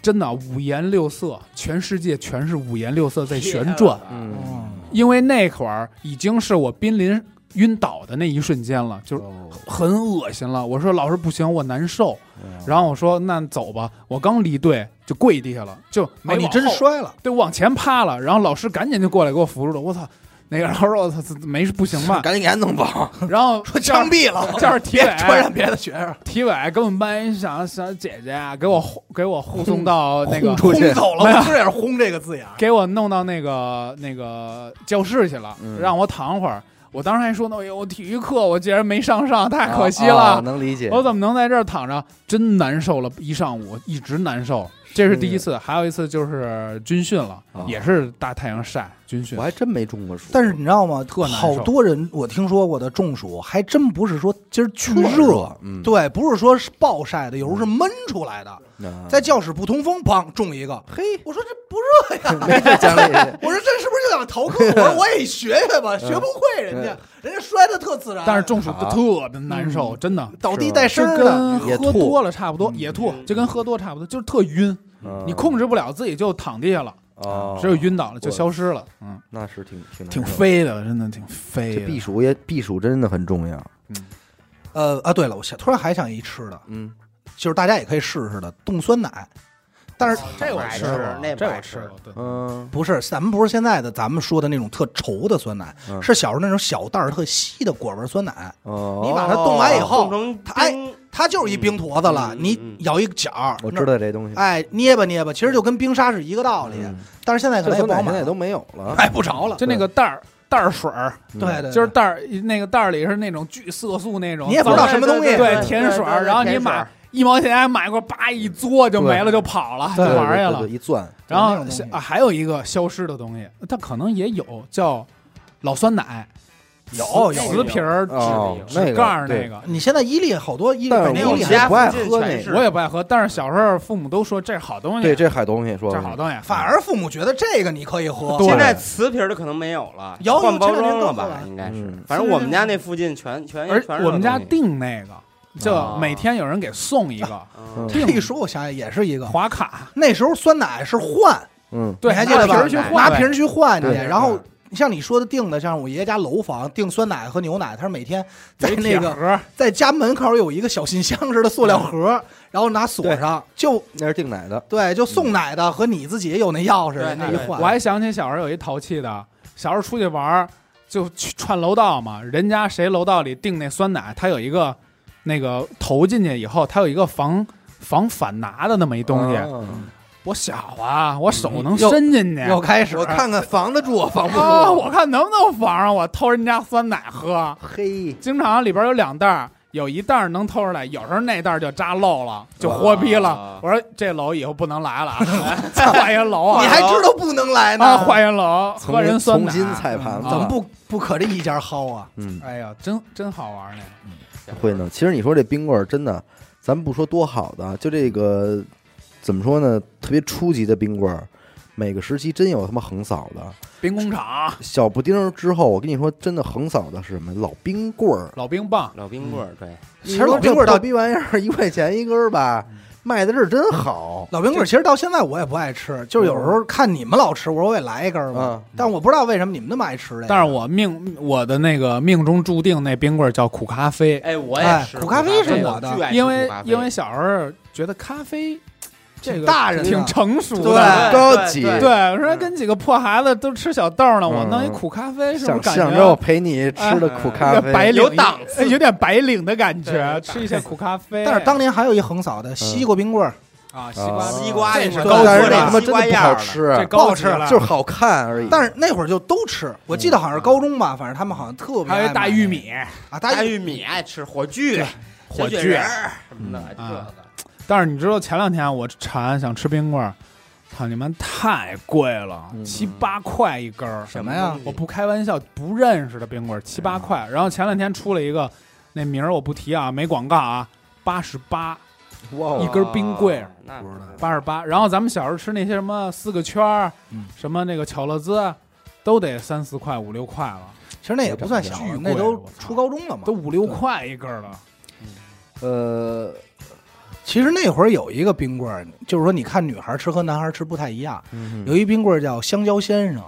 真的五颜六色，全世界全是五颜六色在旋转，嗯嗯，因为那会儿已经是我濒临晕倒的那一瞬间了，就是哦很恶心了。我说老师不行，我难受。嗯然后我说那走吧，我刚离队就跪地下了，就没哦，你真摔了，对，往前趴了。然后老师赶紧就过来给我扶住了。我操，那个老师我操没事不行吧？赶紧给他弄走。然后 说枪毙了，这是体委传染别的学生，体委跟我们班一小小姐姐啊给我护给我护送到那个轰出轰走了。没有我这也是轰这个字眼。给我弄到那个那个教室去了，嗯让我躺会儿。我当时还说呢，哎呦，我体育课我竟然没上上，太可惜了。能理解。我怎么能在这儿躺着？真难受了一上午，一直难受。这是第一次，还有一次就是军训了，啊也是大太阳晒军训。我。还真没中过暑。但是你知道吗？特难受。好多人我听说过的中暑，还真不是说今儿巨特热，嗯，对，不是说是暴晒的，有时候是闷出来的。那在教室不通风，砰中一个。嘿，我说这不热呀。我说这是不是就想逃课？我说我也学学吧，学不会人家，人家摔的特自然。但是中暑好特别难受，真的，倒地带声就儿的，跟也吐。喝多了差不多，嗯。也吐，就跟喝多差不多，就是特晕，嗯。你控制不了自己就躺地下了，哦，只有晕倒了就消失了，嗯，那是挺挺挺。飞的，真的挺飞的。这避暑也避暑真的很重要。嗯呃啊，对了，我想突然还想一吃的，嗯，就是大家也可以试试的冻酸奶，但是这我吃那不爱吃这我吃过，嗯不是咱们不是现在的咱们说的那种特稠的酸奶，嗯是小时候那种小袋儿特稀的果味酸奶，哦，你把它冻完以后冻成它哎冰它就是一冰坨子了，你嗯咬一角儿，我知道这东西。哎，捏吧捏吧，其实就跟冰沙是一个道理。嗯。但是现在可这能也不好买了，酸奶现在都没有了。买不着了。就那个袋儿袋儿水儿，嗯。对对，就是袋儿那个袋儿里是那种巨色素那种，你也不知道什么东西。对对甜水儿，然后你买一毛钱买过，叭一嘬就没了，就跑了，对就玩儿去了。对对对。一钻，然后那种东西。啊，还有一个消失的东西，它可能也有叫老酸奶，有有瓷瓶儿哦，纸那个盖儿对那个。你现在伊利好多伊利但是北京伊利我不爱喝那个我也不爱喝，但是小时候父母都说这是好东西，对，这海东西说这是好东西，反而父母觉得这个你可以喝。对现在瓷瓶儿的可能没有了，有有换包这两年装了吧？应该是嗯，反正我们家那附近全全而全是我们家订那个，就啊每天有人给送一个嗯这一说，我想想也是一个。华卡，那时候酸奶是换，嗯，对，你还记得吧拿瓶儿去换，拿瓶儿去换去，对然后像你说的订的，像我爷爷家楼房订酸奶和牛奶，他是每天在那个盒，在家门口有一个小信箱似的塑料盒，然后拿锁上，就那是订奶的。对，就送奶的和你自己有那钥匙那一换。我还想起小时候有一淘气的，小时候出去玩就去串楼道嘛，人家谁楼道里订那酸奶，他有一个那个投进去以后，他有一个防防反拿的那么一东西。啊我小啊，我手能伸进去。又开始，我看看防得住，防不住。啊，我看能不能防上我偷人家酸奶喝。嘿，经常里边有两袋儿，有一袋儿能偷出来，有时候那袋儿就扎漏了，就豁逼了啊。我说这楼以后不能来了啊，再 换一楼啊！你还知道不能来呢？啊，换一楼重喝人酸奶，重新彩盘怎么不不可这一家薅啊？嗯，哎呀，真真好玩儿那个。会呢。其实你说这冰棍儿真的，咱们不说多好的，就这个怎么说呢？特别初级的冰棍儿，每个时期真有他妈横扫的。冰工厂、小布丁儿之后，我跟你说，真的横扫的是什么？老冰棍儿。老冰棒，老冰棍儿，对，其实老冰棍儿到到逼玩意儿一块钱一根儿吧，卖的是真好。老冰棍儿其实到现在我也不爱吃，就是有时候看你们老吃，我说我也来一根儿吧嗯。但我不知道为什么你们那么爱吃这个。但是我命我的那个命中注定那冰棍儿叫苦咖啡，哎，我哎是苦咖啡是我的巨爱吃因为苦咖啡因为小时候觉得咖啡这个大人挺成熟对的。高级。对对，我说跟几个破孩子都吃小豆呢，我嗯。弄一苦咖啡，是不是想感想着我陪你吃的苦咖啡，有点白领有档次。哎有点白领的感觉？吃一些苦咖啡。但是当年还有一横扫的西瓜冰棍儿，啊，西瓜啊西瓜这是高他妈真的不好吃，这不好吃了，就是好看而已。但是那会儿就都吃。我记得好像是高中吧，反正他们好像特别还有大玉米，啊，大玉米。爱吃火炬、火炬。小雪人儿什么的，嗯。这个但是你知道前两天我馋想吃冰棍儿，操你们太贵了，嗯七八块一根儿。什么呀？我不开玩笑，不认识的冰棍儿七八块。然后前两天出了一个，那名儿我不提啊，没广告啊，八十八，哇一根冰棍儿哦那不知道八十八。然后咱们小时候吃那些什么四个圈儿，嗯什么那个巧乐兹，都得三四块、五六块了，其实那也不算小那都初高中了嘛。都五六块一根儿了。呃，其实那会儿有一个冰棍儿，就是说你看女孩吃和男孩吃不太一样，嗯有一冰棍儿叫香蕉先生，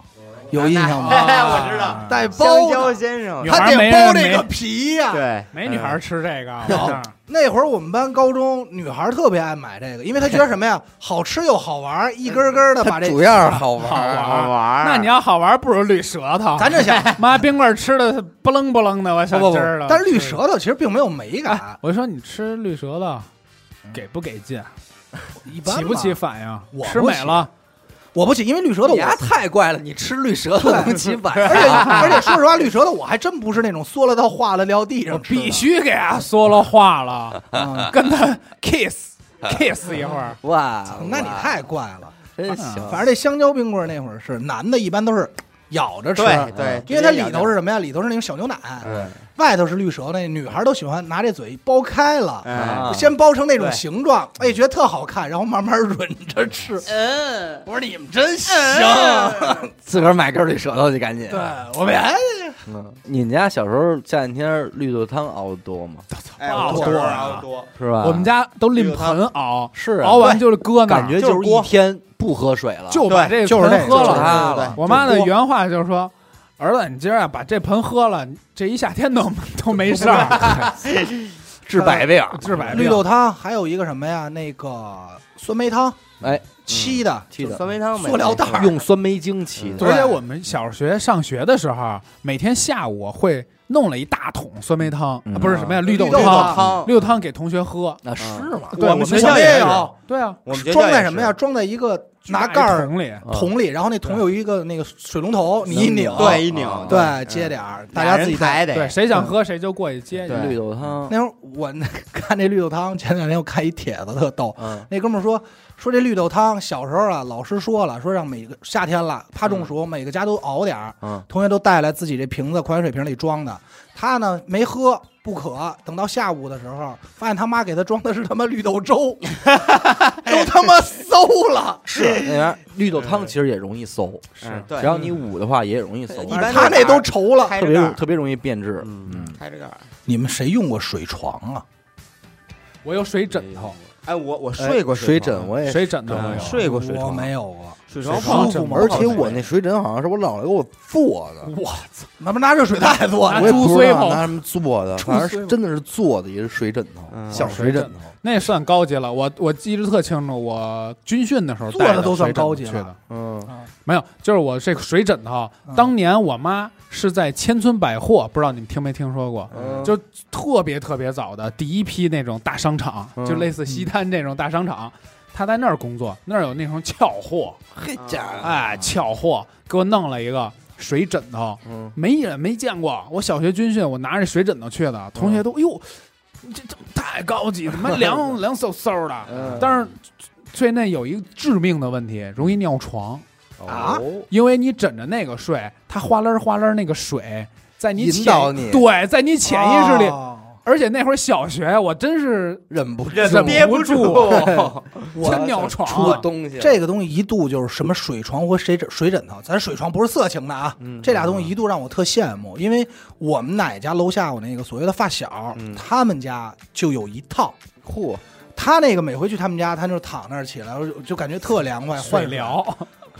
有印象吗？哎我知道带香包蕉，先生他得没人没包这个皮呀。对，没女孩儿吃这个，那会儿我们班高中女孩特别爱买这个，因为她觉得什么呀，好吃又好玩，一根根的把这主要是好玩好儿。玩好玩儿。那你要好玩，不如绿舌头。咱这想，妈冰棍儿吃的不楞不楞的，我想不不不知儿了。，但是绿舌头其实并没有美感，我就说你吃绿舌头，给不给劲？一般起不起？反应我？不起吃美了，我不起，因为绿舌头我你丫太怪了，你吃绿舌头能起反而且而且说实话，绿舌头我还真不是那种缩了到化了撂地上吃的，必须给它缩了化了，嗯 跟他 kiss kiss 一会儿。哇，那你太怪了。真行。反正这香蕉冰棍儿那会儿是男的，一般都是咬着吃，对对，因为它里头是什么呀？里头是那种小牛奶，嗯外头是绿舌头。那女孩都喜欢拿这嘴剥开了，嗯先剥成那种形状，哎，觉得特好看，然后慢慢吮着吃。嗯，我说你们真行，自个儿买根绿舌头去，赶紧。对我们哎嗯，你们家小时候夏天天绿豆汤熬的多吗？哎，爆我小时候多啊熬多，是吧？我们家都拎盆熬，是啊熬完就是搁那儿，感觉就是一天不喝水了，就把这就是喝了。它对对对我妈的原话就是说：“儿子，你今儿啊把这盆喝了，这一夏天都都没事儿，治百病。治百病。绿豆汤，还有一个什么呀？那个酸梅汤，哎，沏的，沏的。酸梅汤塑料袋儿。用酸梅精沏的，对。而且我们小学上学的时候，每天下午会弄了一大桶酸梅汤，不是什么呀，绿豆绿豆汤，绿豆汤。给同学喝。那是吗？对我们学学校也是校也有，对啊，我们学校装在什么呀？？装在一个拿盖儿桶里，桶里，然后那桶有一个那个水龙头，你一拧，对，一拧，对，接点儿，大家自己带。抬得对，谁想喝谁就过去接绿豆汤，那会儿我那 看这绿豆汤，前两天我看一帖子特逗，嗯，那哥们儿说说这绿豆汤小时候啊，老师说了，说让每个夏天了怕中暑，每个家都熬点儿，嗯同学都带来自己这瓶子矿泉水瓶里装的，他呢没喝。不渴，等到下午的时候，发现他妈给他装的是他妈绿豆粥，都他妈馊了。是那玩意儿绿豆汤其实也容易馊，是，对只，要你捂的话也容易馊，一般他那都稠了。特别特别容易变质。嗯，开着盖儿。你们谁用过水床啊？我有水枕头，哎，我我哎睡过水枕，我也水枕头睡过水床，没有过。水床水床舒服吗？而且我那水枕好像是我姥姥给我做的，我操！那不拿热水袋做的拿我也不知猪髓头道拿什么做的，猪反正是真的是做的，也是水枕头，嗯小水枕头。那算高级了。我我记得特清楚，我军训的时候做的带着都算水枕头高级了去的。嗯，没有，就是我这个水枕头，嗯当年我妈是在千村百货，不知道你们听没听说过？嗯就特别特别早的第一批那种大商场，嗯就类似西单这种大商场，她在那儿工作，那儿有那种俏货，嘿家伙，哎，俏货给我弄了一个水枕头，嗯，没人没见过。我小学军训，我拿着水枕头去的，同学都哎呦，这这太高级，他妈凉凉飕飕的。嗯。但是最那有一个致命的问题，容易尿床。啊？哦因为你枕着那个睡，它哗啦哗啦那个水在你引潜导你。对，在你潜意识里，哦而且那会儿小学，我真是忍不忍憋不不住，我 真尿床。出啊。东西了，这个东西一度就是什么水床和水枕水枕头，咱水床不是色情的啊，嗯。这俩东西一度让我特羡慕，因为我们奶家楼下我那个所谓的发小，嗯。他们家就有一套。嚯，他那个每回去他们家，他就躺那儿起来，就就感觉特凉快，换聊，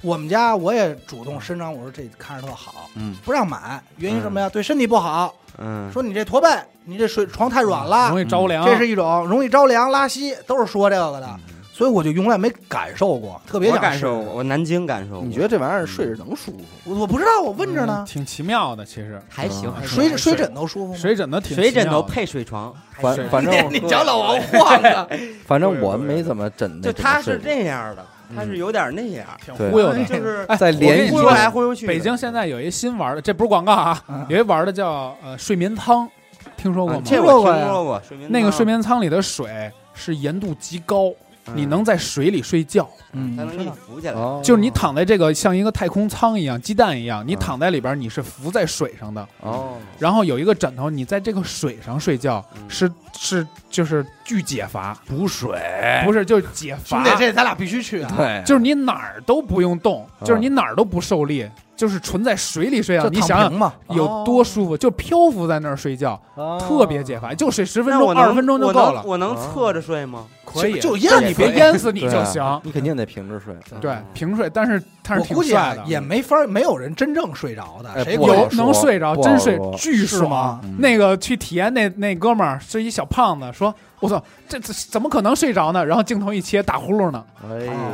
我们家我也主动伸张，我说这看着特好，嗯，不让买，原因什么呀？对身体不好。嗯，说你这驼背，你这水床太软了，容易着凉。这是一种容易着凉、拉稀，都是说这个的。所以我就永远没感受过，特别感受过，我南京感受过，你觉得这玩意儿睡着能舒服？我我不知道，我问着呢。嗯。挺奇妙的，其实。还行，嗯。还行。水水枕头舒服吗？水枕头挺水枕头配水床，反反正你讲老王话了？反正我 没怎么枕那就他是这样的，他是有点那样，挺忽悠的。就是哎在联谊忽悠来忽悠去。北京现在有一新玩的，这不是广告啊，嗯有一玩的叫呃睡眠舱，听说过吗？听说过听说过，那个睡眠舱里的水是盐度极高，嗯你能在水里睡觉，嗯它能给你浮起来。哦。就是你躺在这个像一个太空舱一样，鸡蛋一样，你躺在里边你是浮在水上的，哦，然后有一个枕头，你在这个水上睡觉嗯。是是就是巨解乏，补水，不是就是解乏兄弟，，这咱俩必须去啊！对，就是你哪儿都不用动，啊就是你哪儿都不受力，就是纯在水里睡觉，你想想有多舒服，就漂浮在那儿睡觉，特别解乏，就睡十分钟、二十分钟就够了，我能侧着睡吗？可以。就但你。别淹死你就行。你肯定得平着睡。对，平睡，但是但是挺我估计啊帅的，也没法，没有人真正睡着的，谁有能睡着，真睡巨爽。是吗。嗯。那个去体验那那哥们儿是一小胖子，说：“我操，这这怎么可能睡着呢？”然后镜头一切打呼噜呢，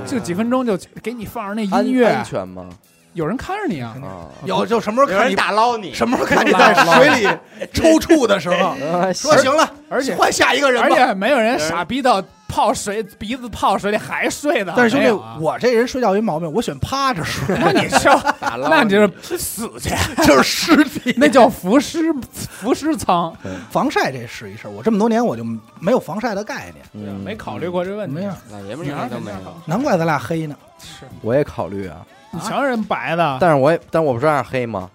就几分钟就给你放上那音乐。安，全吗？有人看着你啊。啊，有就什么时候看你打捞你，什么时候看你在水里抽搐的时候，哎说行了，而且换下一个人而。且没有人傻逼到泡水鼻子泡水里还睡的。但是兄弟啊，我这人睡觉有一毛病，我喜欢趴着睡，那你就 那你就是死去，就是尸体。那叫浮尸浮尸舱，防晒这是一事儿，我这么多年我就没有防晒的概念，嗯没考虑过这问题。没有，老爷们儿都没有。难怪咱俩黑呢。是我也考虑啊，你瞧人白的，但是我也，但我不这样黑吗？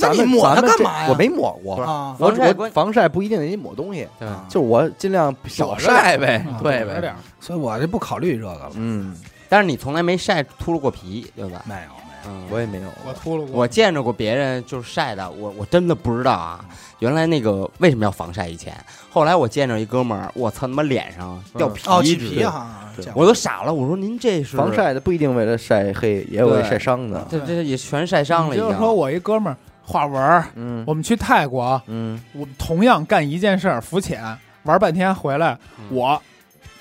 那你咱们抹它干嘛呀？我没抹过，啊，我我防晒不一定得抹东西，对。啊就是我尽量少晒呗啊，对呗。所以我就不考虑这个了。嗯，但是你从来没晒秃噜过皮，对吧？没有，嗯，我也没有。我秃噜过，我见着过别人就是晒的，我我真的不知道啊，原来那个为什么要防晒以前，后来我见着一哥们儿，我操他妈脸上掉皮哦，起皮哈，我都傻了，我说您这是防？晒的不一定为了晒黑，也有为晒伤的。这这也全晒伤了，已经。就是说我一哥们儿画纹儿，嗯。我们去泰国，嗯，我们同样干一件事儿，浮潜玩半天回来，嗯。我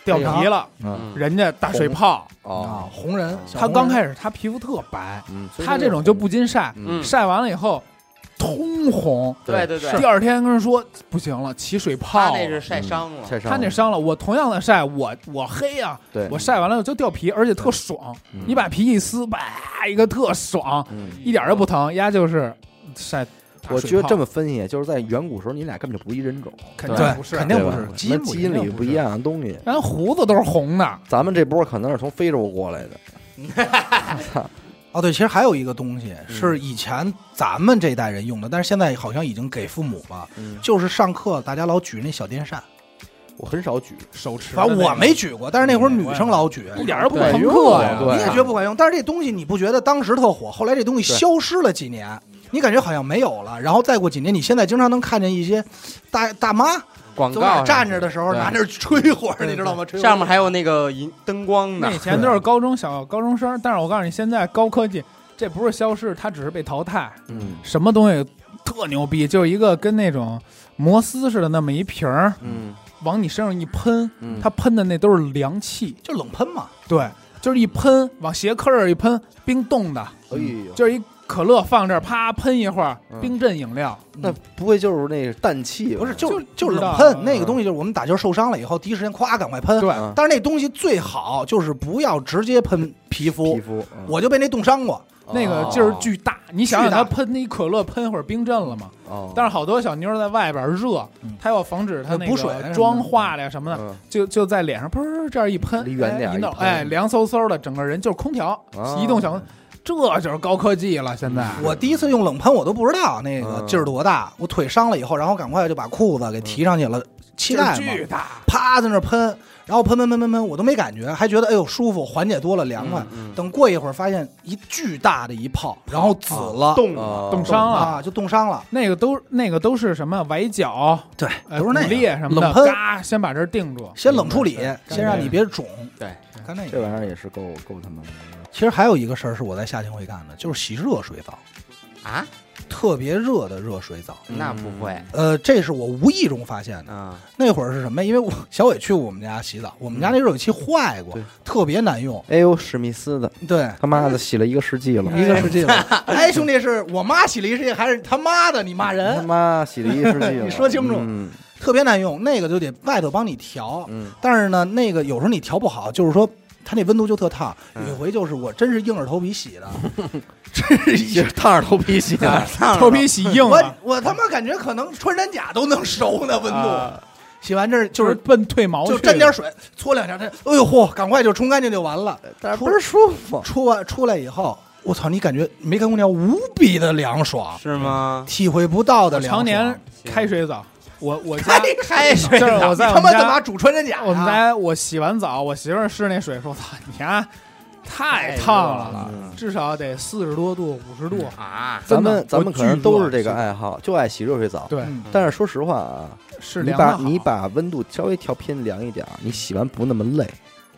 掉皮了，人家大水泡。啊哦，，红人，小他红人刚开始他皮肤特白，嗯，他这种就不禁晒，嗯晒完了以后通红，对对对第二天跟人说不行了，起水泡。他那是晒伤了，晒伤，他那伤了，我同样的晒，我我黑啊，对我晒完了就掉皮，而且特爽。嗯你把皮一撕，叭一个特爽，嗯，一点儿都不疼。丫就是晒。我觉得这么分析，就是在远古时候，你俩根本就不一人种，对肯定不是，肯定不是基因基因里不一样的东西。人胡子都是红的，咱们这波可能是从非洲过来的，哦，对，其实还有一个东西嗯是以前咱们这代人用的，但是现在好像已经给父母了，嗯，就是上课大家老举那小电扇，我很少举，手持。反正我没举过，但是那会儿女生老举。一点儿都不对朋克呀。你也觉得不管用，但是这东西你不觉得当时特火？后来这东西消失了几年，你感觉好像没有了。然后再过几年，你现在经常能看见一些大大妈广告上站着的时候拿着吹 火，你知道吗？吹火上面还有那个银灯光呢那。以前都是高中小高中生，但是我告诉你，现在高科技，这不是消失，它只是被淘汰。嗯什么东西特牛逼，就是一个跟那种摩丝似的那么一瓶儿，嗯往你身上一喷，嗯，它喷的那都是凉气，就冷喷嘛。对，就是一喷往鞋坑儿一喷，冰冻的，哎呦，就是一可乐放这儿，啪喷一会儿，嗯。冰镇饮料，那不会就是那个氮气吧？不是，就就就不知道冷喷嗯那个东西，就是我们打球受伤了以后，第一时间咵赶快喷。对，嗯但是那东西最好就是不要直接喷皮肤皮，肤，嗯。我就被那冻伤过。那个劲儿巨大，你想想巨大。它喷那可乐喷会儿冰镇了嘛？哦，但是好多小妞儿在外边热嗯，她要防止她那补水妆化了呀什么的，嗯。就就在脸上噗这样一喷，离远点儿哎凉飕飕的，整个人就是空调，啊移动小空。这就是高科技了。现在我第一次用冷喷，我都不知道那个嗯劲儿多大。我腿伤了以后，然后赶快就把裤子给提上去了，膝盖嘛，巨大，啪在那儿喷，然后喷喷喷喷喷，我都没感觉，还觉得哎呦舒服，缓解多了，凉快。嗯等过一会儿，发现一巨大的一泡，然后紫了，冻啊冻伤了。啊，就冻伤了。那个都那个都是什么崴脚、对，呃都是那裂个什么的，冷喷，嘎，先把这儿定住。先冷处理，先让你别肿。对，看那个。这玩意儿也是够够他妈的。其实还有一个事儿是我在夏天会干的，就是洗热水澡，啊，特别热的热水澡。那不会呃，这是我无意中发现的。啊，那会儿是什么？因为我小伟去过我们家洗澡，我们家那热水器坏过对，特别难用。哎呦，史密斯的，对，他妈的洗了一个世纪了，一个世纪了。哎，兄弟，是我妈洗了一世纪，还是他妈的你骂人他人？妈洗了一个世纪了。你说清楚嗯特别难用，那个就得外头帮你调。嗯，但是呢，那个有时候你调不好，就是说它那温度就特烫。嗯有一回就是我真是硬着头皮洗的，真是烫着头皮洗的。头皮洗硬了，我我他妈感觉可能穿山甲都能熟那温度。啊洗完这儿就就是是奔退毛就沾点水，搓两下，它哎呦嚯，赶快就冲干净就完了。但是不是舒服？出完出来以后，我操，你感觉没开空调，无比的凉爽，是吗？体会不到的凉爽。常年开水澡。我我 家开开水就是澡，我在我们家他妈怎么煮穿山甲啊？我们家我洗完澡，我媳妇儿试那水说：“操，你啊，太烫了，嗯至少得四十多度、五十度。啊，咱们咱们可能都是这个爱好，就爱洗热水澡。对，嗯但是说实话啊，是你把你把温度稍微调偏凉一点儿，你洗完不那么累。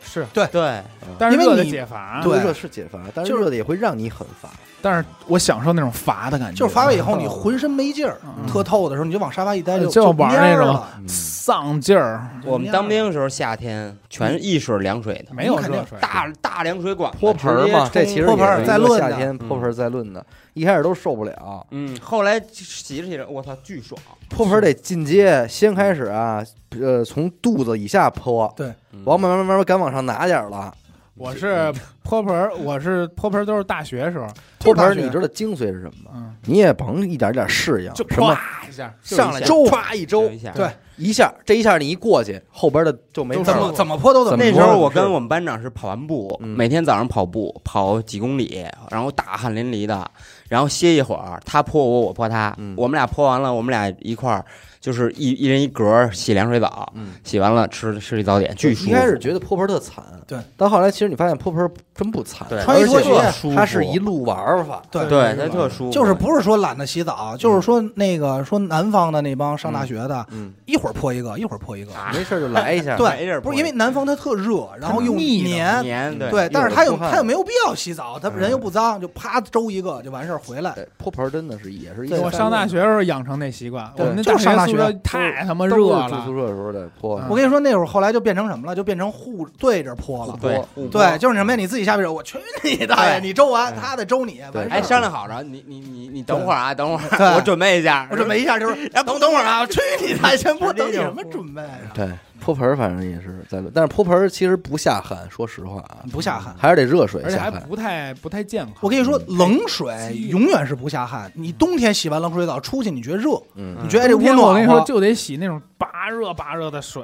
是，对对，但是热的因为你解乏，对热是解乏，但是热的也会让你很乏。但是我享受那种乏的感觉，就是乏了以后你浑身没劲儿，嗯特透的时候你就往沙发一待就就玩那种丧劲儿，我们当兵的时候夏天全一水凉水的，没有热水，大大凉水管子泼盆儿嘛，这其实泼盆儿也是一个再论夏天泼盆儿再论的，一开始都受不了。嗯，后来洗着洗着，我操，巨爽，泼盆儿得进阶，先开始啊，呃，从肚子以下泼，对，往慢慢慢慢敢往上拿点儿了。我是泼盆儿，我是泼盆儿都是大学时候，泼盆儿，你知道精髓是什么？吗？嗯，你也甭一点点适应，就什么咵一下，上来就就唰一周一，下。对。一下这一下你一过去，后边的就没怎么事了。怎么泼都怎么那。时候我跟我们班长是跑完步，嗯。每天早上跑步跑几公里，然后大汗淋漓的，然后歇一会儿，他泼我，我泼他，嗯。我们俩泼完了，我们俩一块儿就是一一人一格儿洗凉水澡，嗯洗完了吃吃一早点，巨舒服。一开始觉得泼盆儿特惨，对，但后来其实你发现泼盆儿真不惨，对穿一拖鞋它是一路玩儿法。对对，他特舒服，就是不是说懒得洗澡，就是说那个说南方的那帮上大学的，嗯，一会儿泼一个，一会儿泼一个。啊没事就来一下。对，不是因为南方它特热，然后又黏，黏对对，但是一会他又儿出汗他又没有必要洗澡，它人又不脏，就啪周一个就完事儿回来。对，泼盆儿真的是也是一对我上大学的时候养成那习惯，我那就是上学太他妈热了住宿，舍的时候得泼。我跟你说，那会儿后来就变成什么了？就变成互对着泼了。对对，就是什么呀？你自己下边儿，我去你大爷！你周完，他得周你。哎，商量好了，你你你你等会儿啊，等会儿，我准备一下，我准备一下，就是哎等等会儿啊！我去你大爷！先不等你什么准备啊？对，泼盆儿反正也是在论，但是泼盆儿其实不下汗，说实话啊，不下汗。还是得热水而且还下汗。不太不太健康。我跟你说，冷水永远是不下汗。你冬天洗完冷水澡出去，你觉得热，嗯你觉得哎这冬屋暖天我跟你说，和？就得洗那种拔热拔热的水，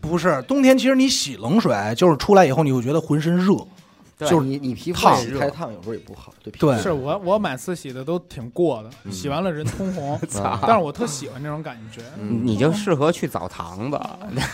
不是冬天，其实你洗冷水，就是出来以后你会觉得浑身热。对就是你你皮肤烫太烫，有时候也不好，对皮肤对是我我每次洗的都挺过的，嗯洗完了人通红，操但是我特喜欢这种感觉。嗯你就适合去澡堂子，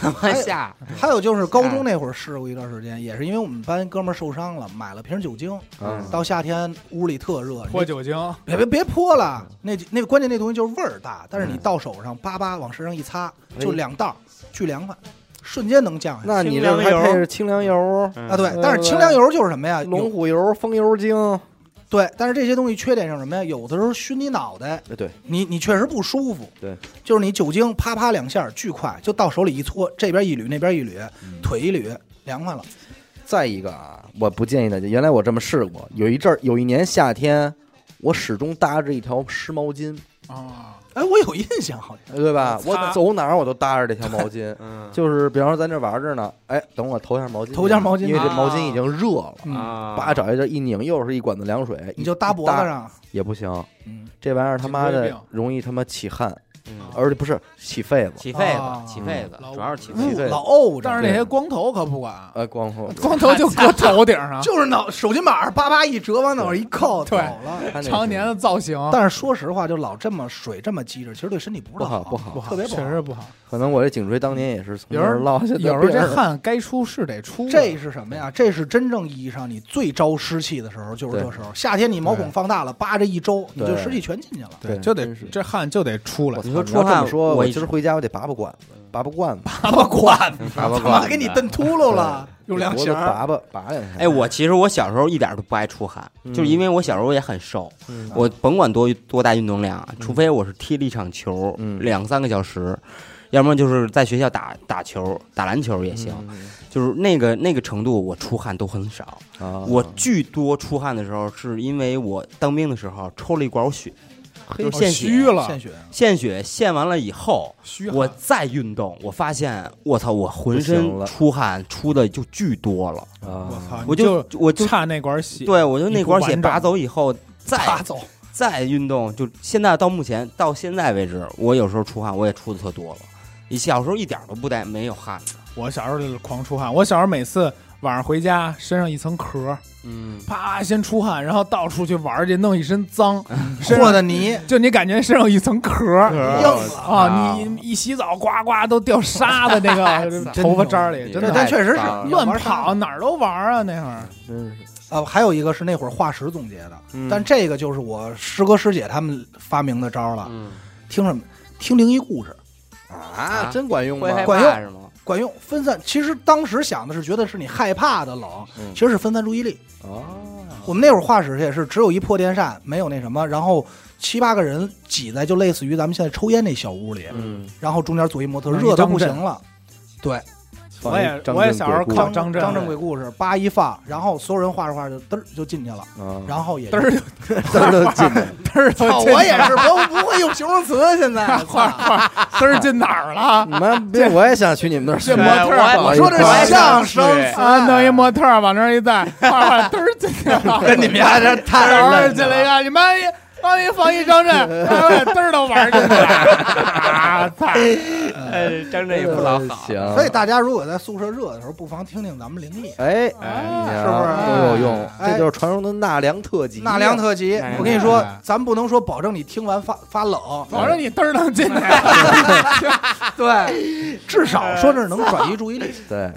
他妈下还有就是高中那会儿试过一段时间，也是因为我们班哥们儿受伤了，买了瓶酒精，嗯到夏天屋里特热，泼酒精，别别别泼了，那那关键那东西就是味儿大，但是你到手上叭叭往身上一擦，就两道，巨凉快，瞬间能降下来。那你这还配着清凉油、啊，对嗯，但是清凉油就是什么呀？龙虎油、风油精，对，但是这些东西缺点是什么呀？有的时候熏你脑袋，哎对，你你确实不舒服。对，就是你酒精啪啪两下巨快，就到手里一搓，这边一捋，那边一捋，嗯腿一捋，凉快了。再一个啊，我不建议大家。原来我这么试过，有一阵儿，有一年夏天，我始终搭着一条湿毛巾，啊，哎，我有印象，好像。对吧？我走哪儿我都搭着这条毛巾。嗯。就是比方说咱这玩着呢，哎，等我投一下毛巾，投一下毛巾因为这啊。毛巾已经热了，嗯。啊，叭找一地一拧，又是一管子凉水，你就搭脖子上，也不行。嗯，这玩意儿他妈的容易他妈起汗，嗯而且不是起痱子，起痱啊子，起痱子，主要是起雾痱子。老沤着，但是那些光头可不管，呃，光头。光头就搁头顶上，就是脑手巾板儿叭叭一折，往脑上一扣，走对了。他那常年的造型。但是说实话，就老这么水这么积着，其实对身体不是好，不好不好。不好，特别不好。确实不好。可能我这颈椎当年也是从有时候这儿落下的有时候这汗该出是得出的，这是什么呀？这是真正意义上你最招湿气的时候，就是这时候。夏天你毛孔放大了，扒着一周，你就对。湿气全进去了。对就得真是。这汗就得出来说操要这么出汗说，我我一今儿回家我得拔拔罐子，拔拔罐子，拔拔罐，拔拔他妈罐子给你蹬秃噜了，用两脖子弦儿。拔拔拔两下。哎，我其实我小时候一点都不爱出汗，嗯就是因为我小时候也很瘦，嗯我甭管多多大运动量，除非我是踢了一场球嗯两三个小时，要么就是在学校打打球、打篮球也行，嗯就是那个那个程度，我出汗都很少。啊，我巨多出汗的时候，是因为我当兵的时候抽了一管血，就是献血，虚了，献血，献血献完了以后，我再运动，我发现我操，我浑身出汗出的就巨多了，啊，我操，我就我就差那管血，对我就那管血拔走以后，再拔走。再运动，就现在到目前到现在为止，我有时候出汗我也出的特多了。你小时候一点都不带没有汗的，我小时候就是狂出汗，我小时候每次晚上回家身上一层壳，嗯，啪先出汗，然后到处去玩去，弄一身脏，身和的泥就你感觉身上有一层壳硬了。啊，你一洗澡呱呱都掉沙子那个 头发渣里，真，的但确实是乱跑，哪儿都玩啊那会儿。真是，啊。还有一个是那会儿化石总结的，嗯但这个就是我师哥师姐他们发明的招了。嗯，听什么？听灵异故事，啊，真管用吗管用是吗？管用。分散，其实当时想的是觉得是你害怕的冷，嗯其实是分散注意力。哦，我们那会儿画室也是只有一破电扇，没有那什么，然后七八个人挤在就类似于咱们现在抽烟那小屋里，嗯，然后中间坐一模特，热的不行了。对，我也我也小时候看张张震张震鬼故事，叭一放，然后所有人画着画着就嘚儿就进去了，啊，然后也嘚儿嘚 进去了，嘚我也是，我不会用形容词，现在 画画嘚儿进哪儿了？你们别，我也想去你们那儿学这模特儿我我说这是相声啊，弄一模特儿往那儿一站，画画嘚儿进去了。跟你们家这太嘚儿冷了。进来一个，你们一放一放一张震，嘚儿都玩进去了。啊操！哎，张震也不老好。行，所以大家如果在宿舍热的时候，不妨听听咱们灵异哎，哎是不是都有用？哎这就是传说中的纳凉特辑，纳凉特辑。我跟你说哎，咱不能说保证你听完发发冷，保证你嘚儿能进去。对，至少说这能转移注意力，对，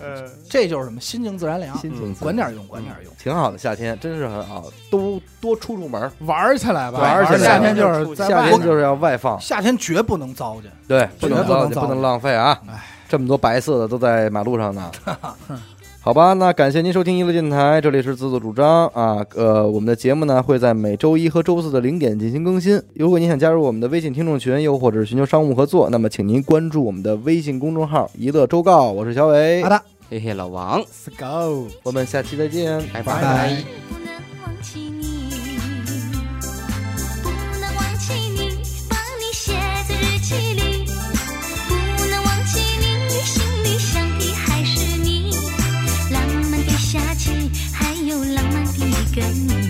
这就是什么心静自然凉，心情管点用，管点用。挺好的，夏天真是很好，都多出出门，玩儿起来吧，玩儿起来夏天就是在外面。夏天就是要外放，夏天绝不能糟践，对，不能绝不能糟糟践不能浪费啊哎！这么多白色的都在马路上呢。好吧，那感谢您收听娱乐电台，这里是自作主张啊。呃，我们的节目呢会在每周一和周四的零点进行更新。如果您想加入我们的微信听众群，又或者是寻求商务合作，那么请您关注我们的微信公众号“一乐周告”。我是小伟好，的。嘿嘿，老王，Let's go。我们下期再见，拜拜拜 again.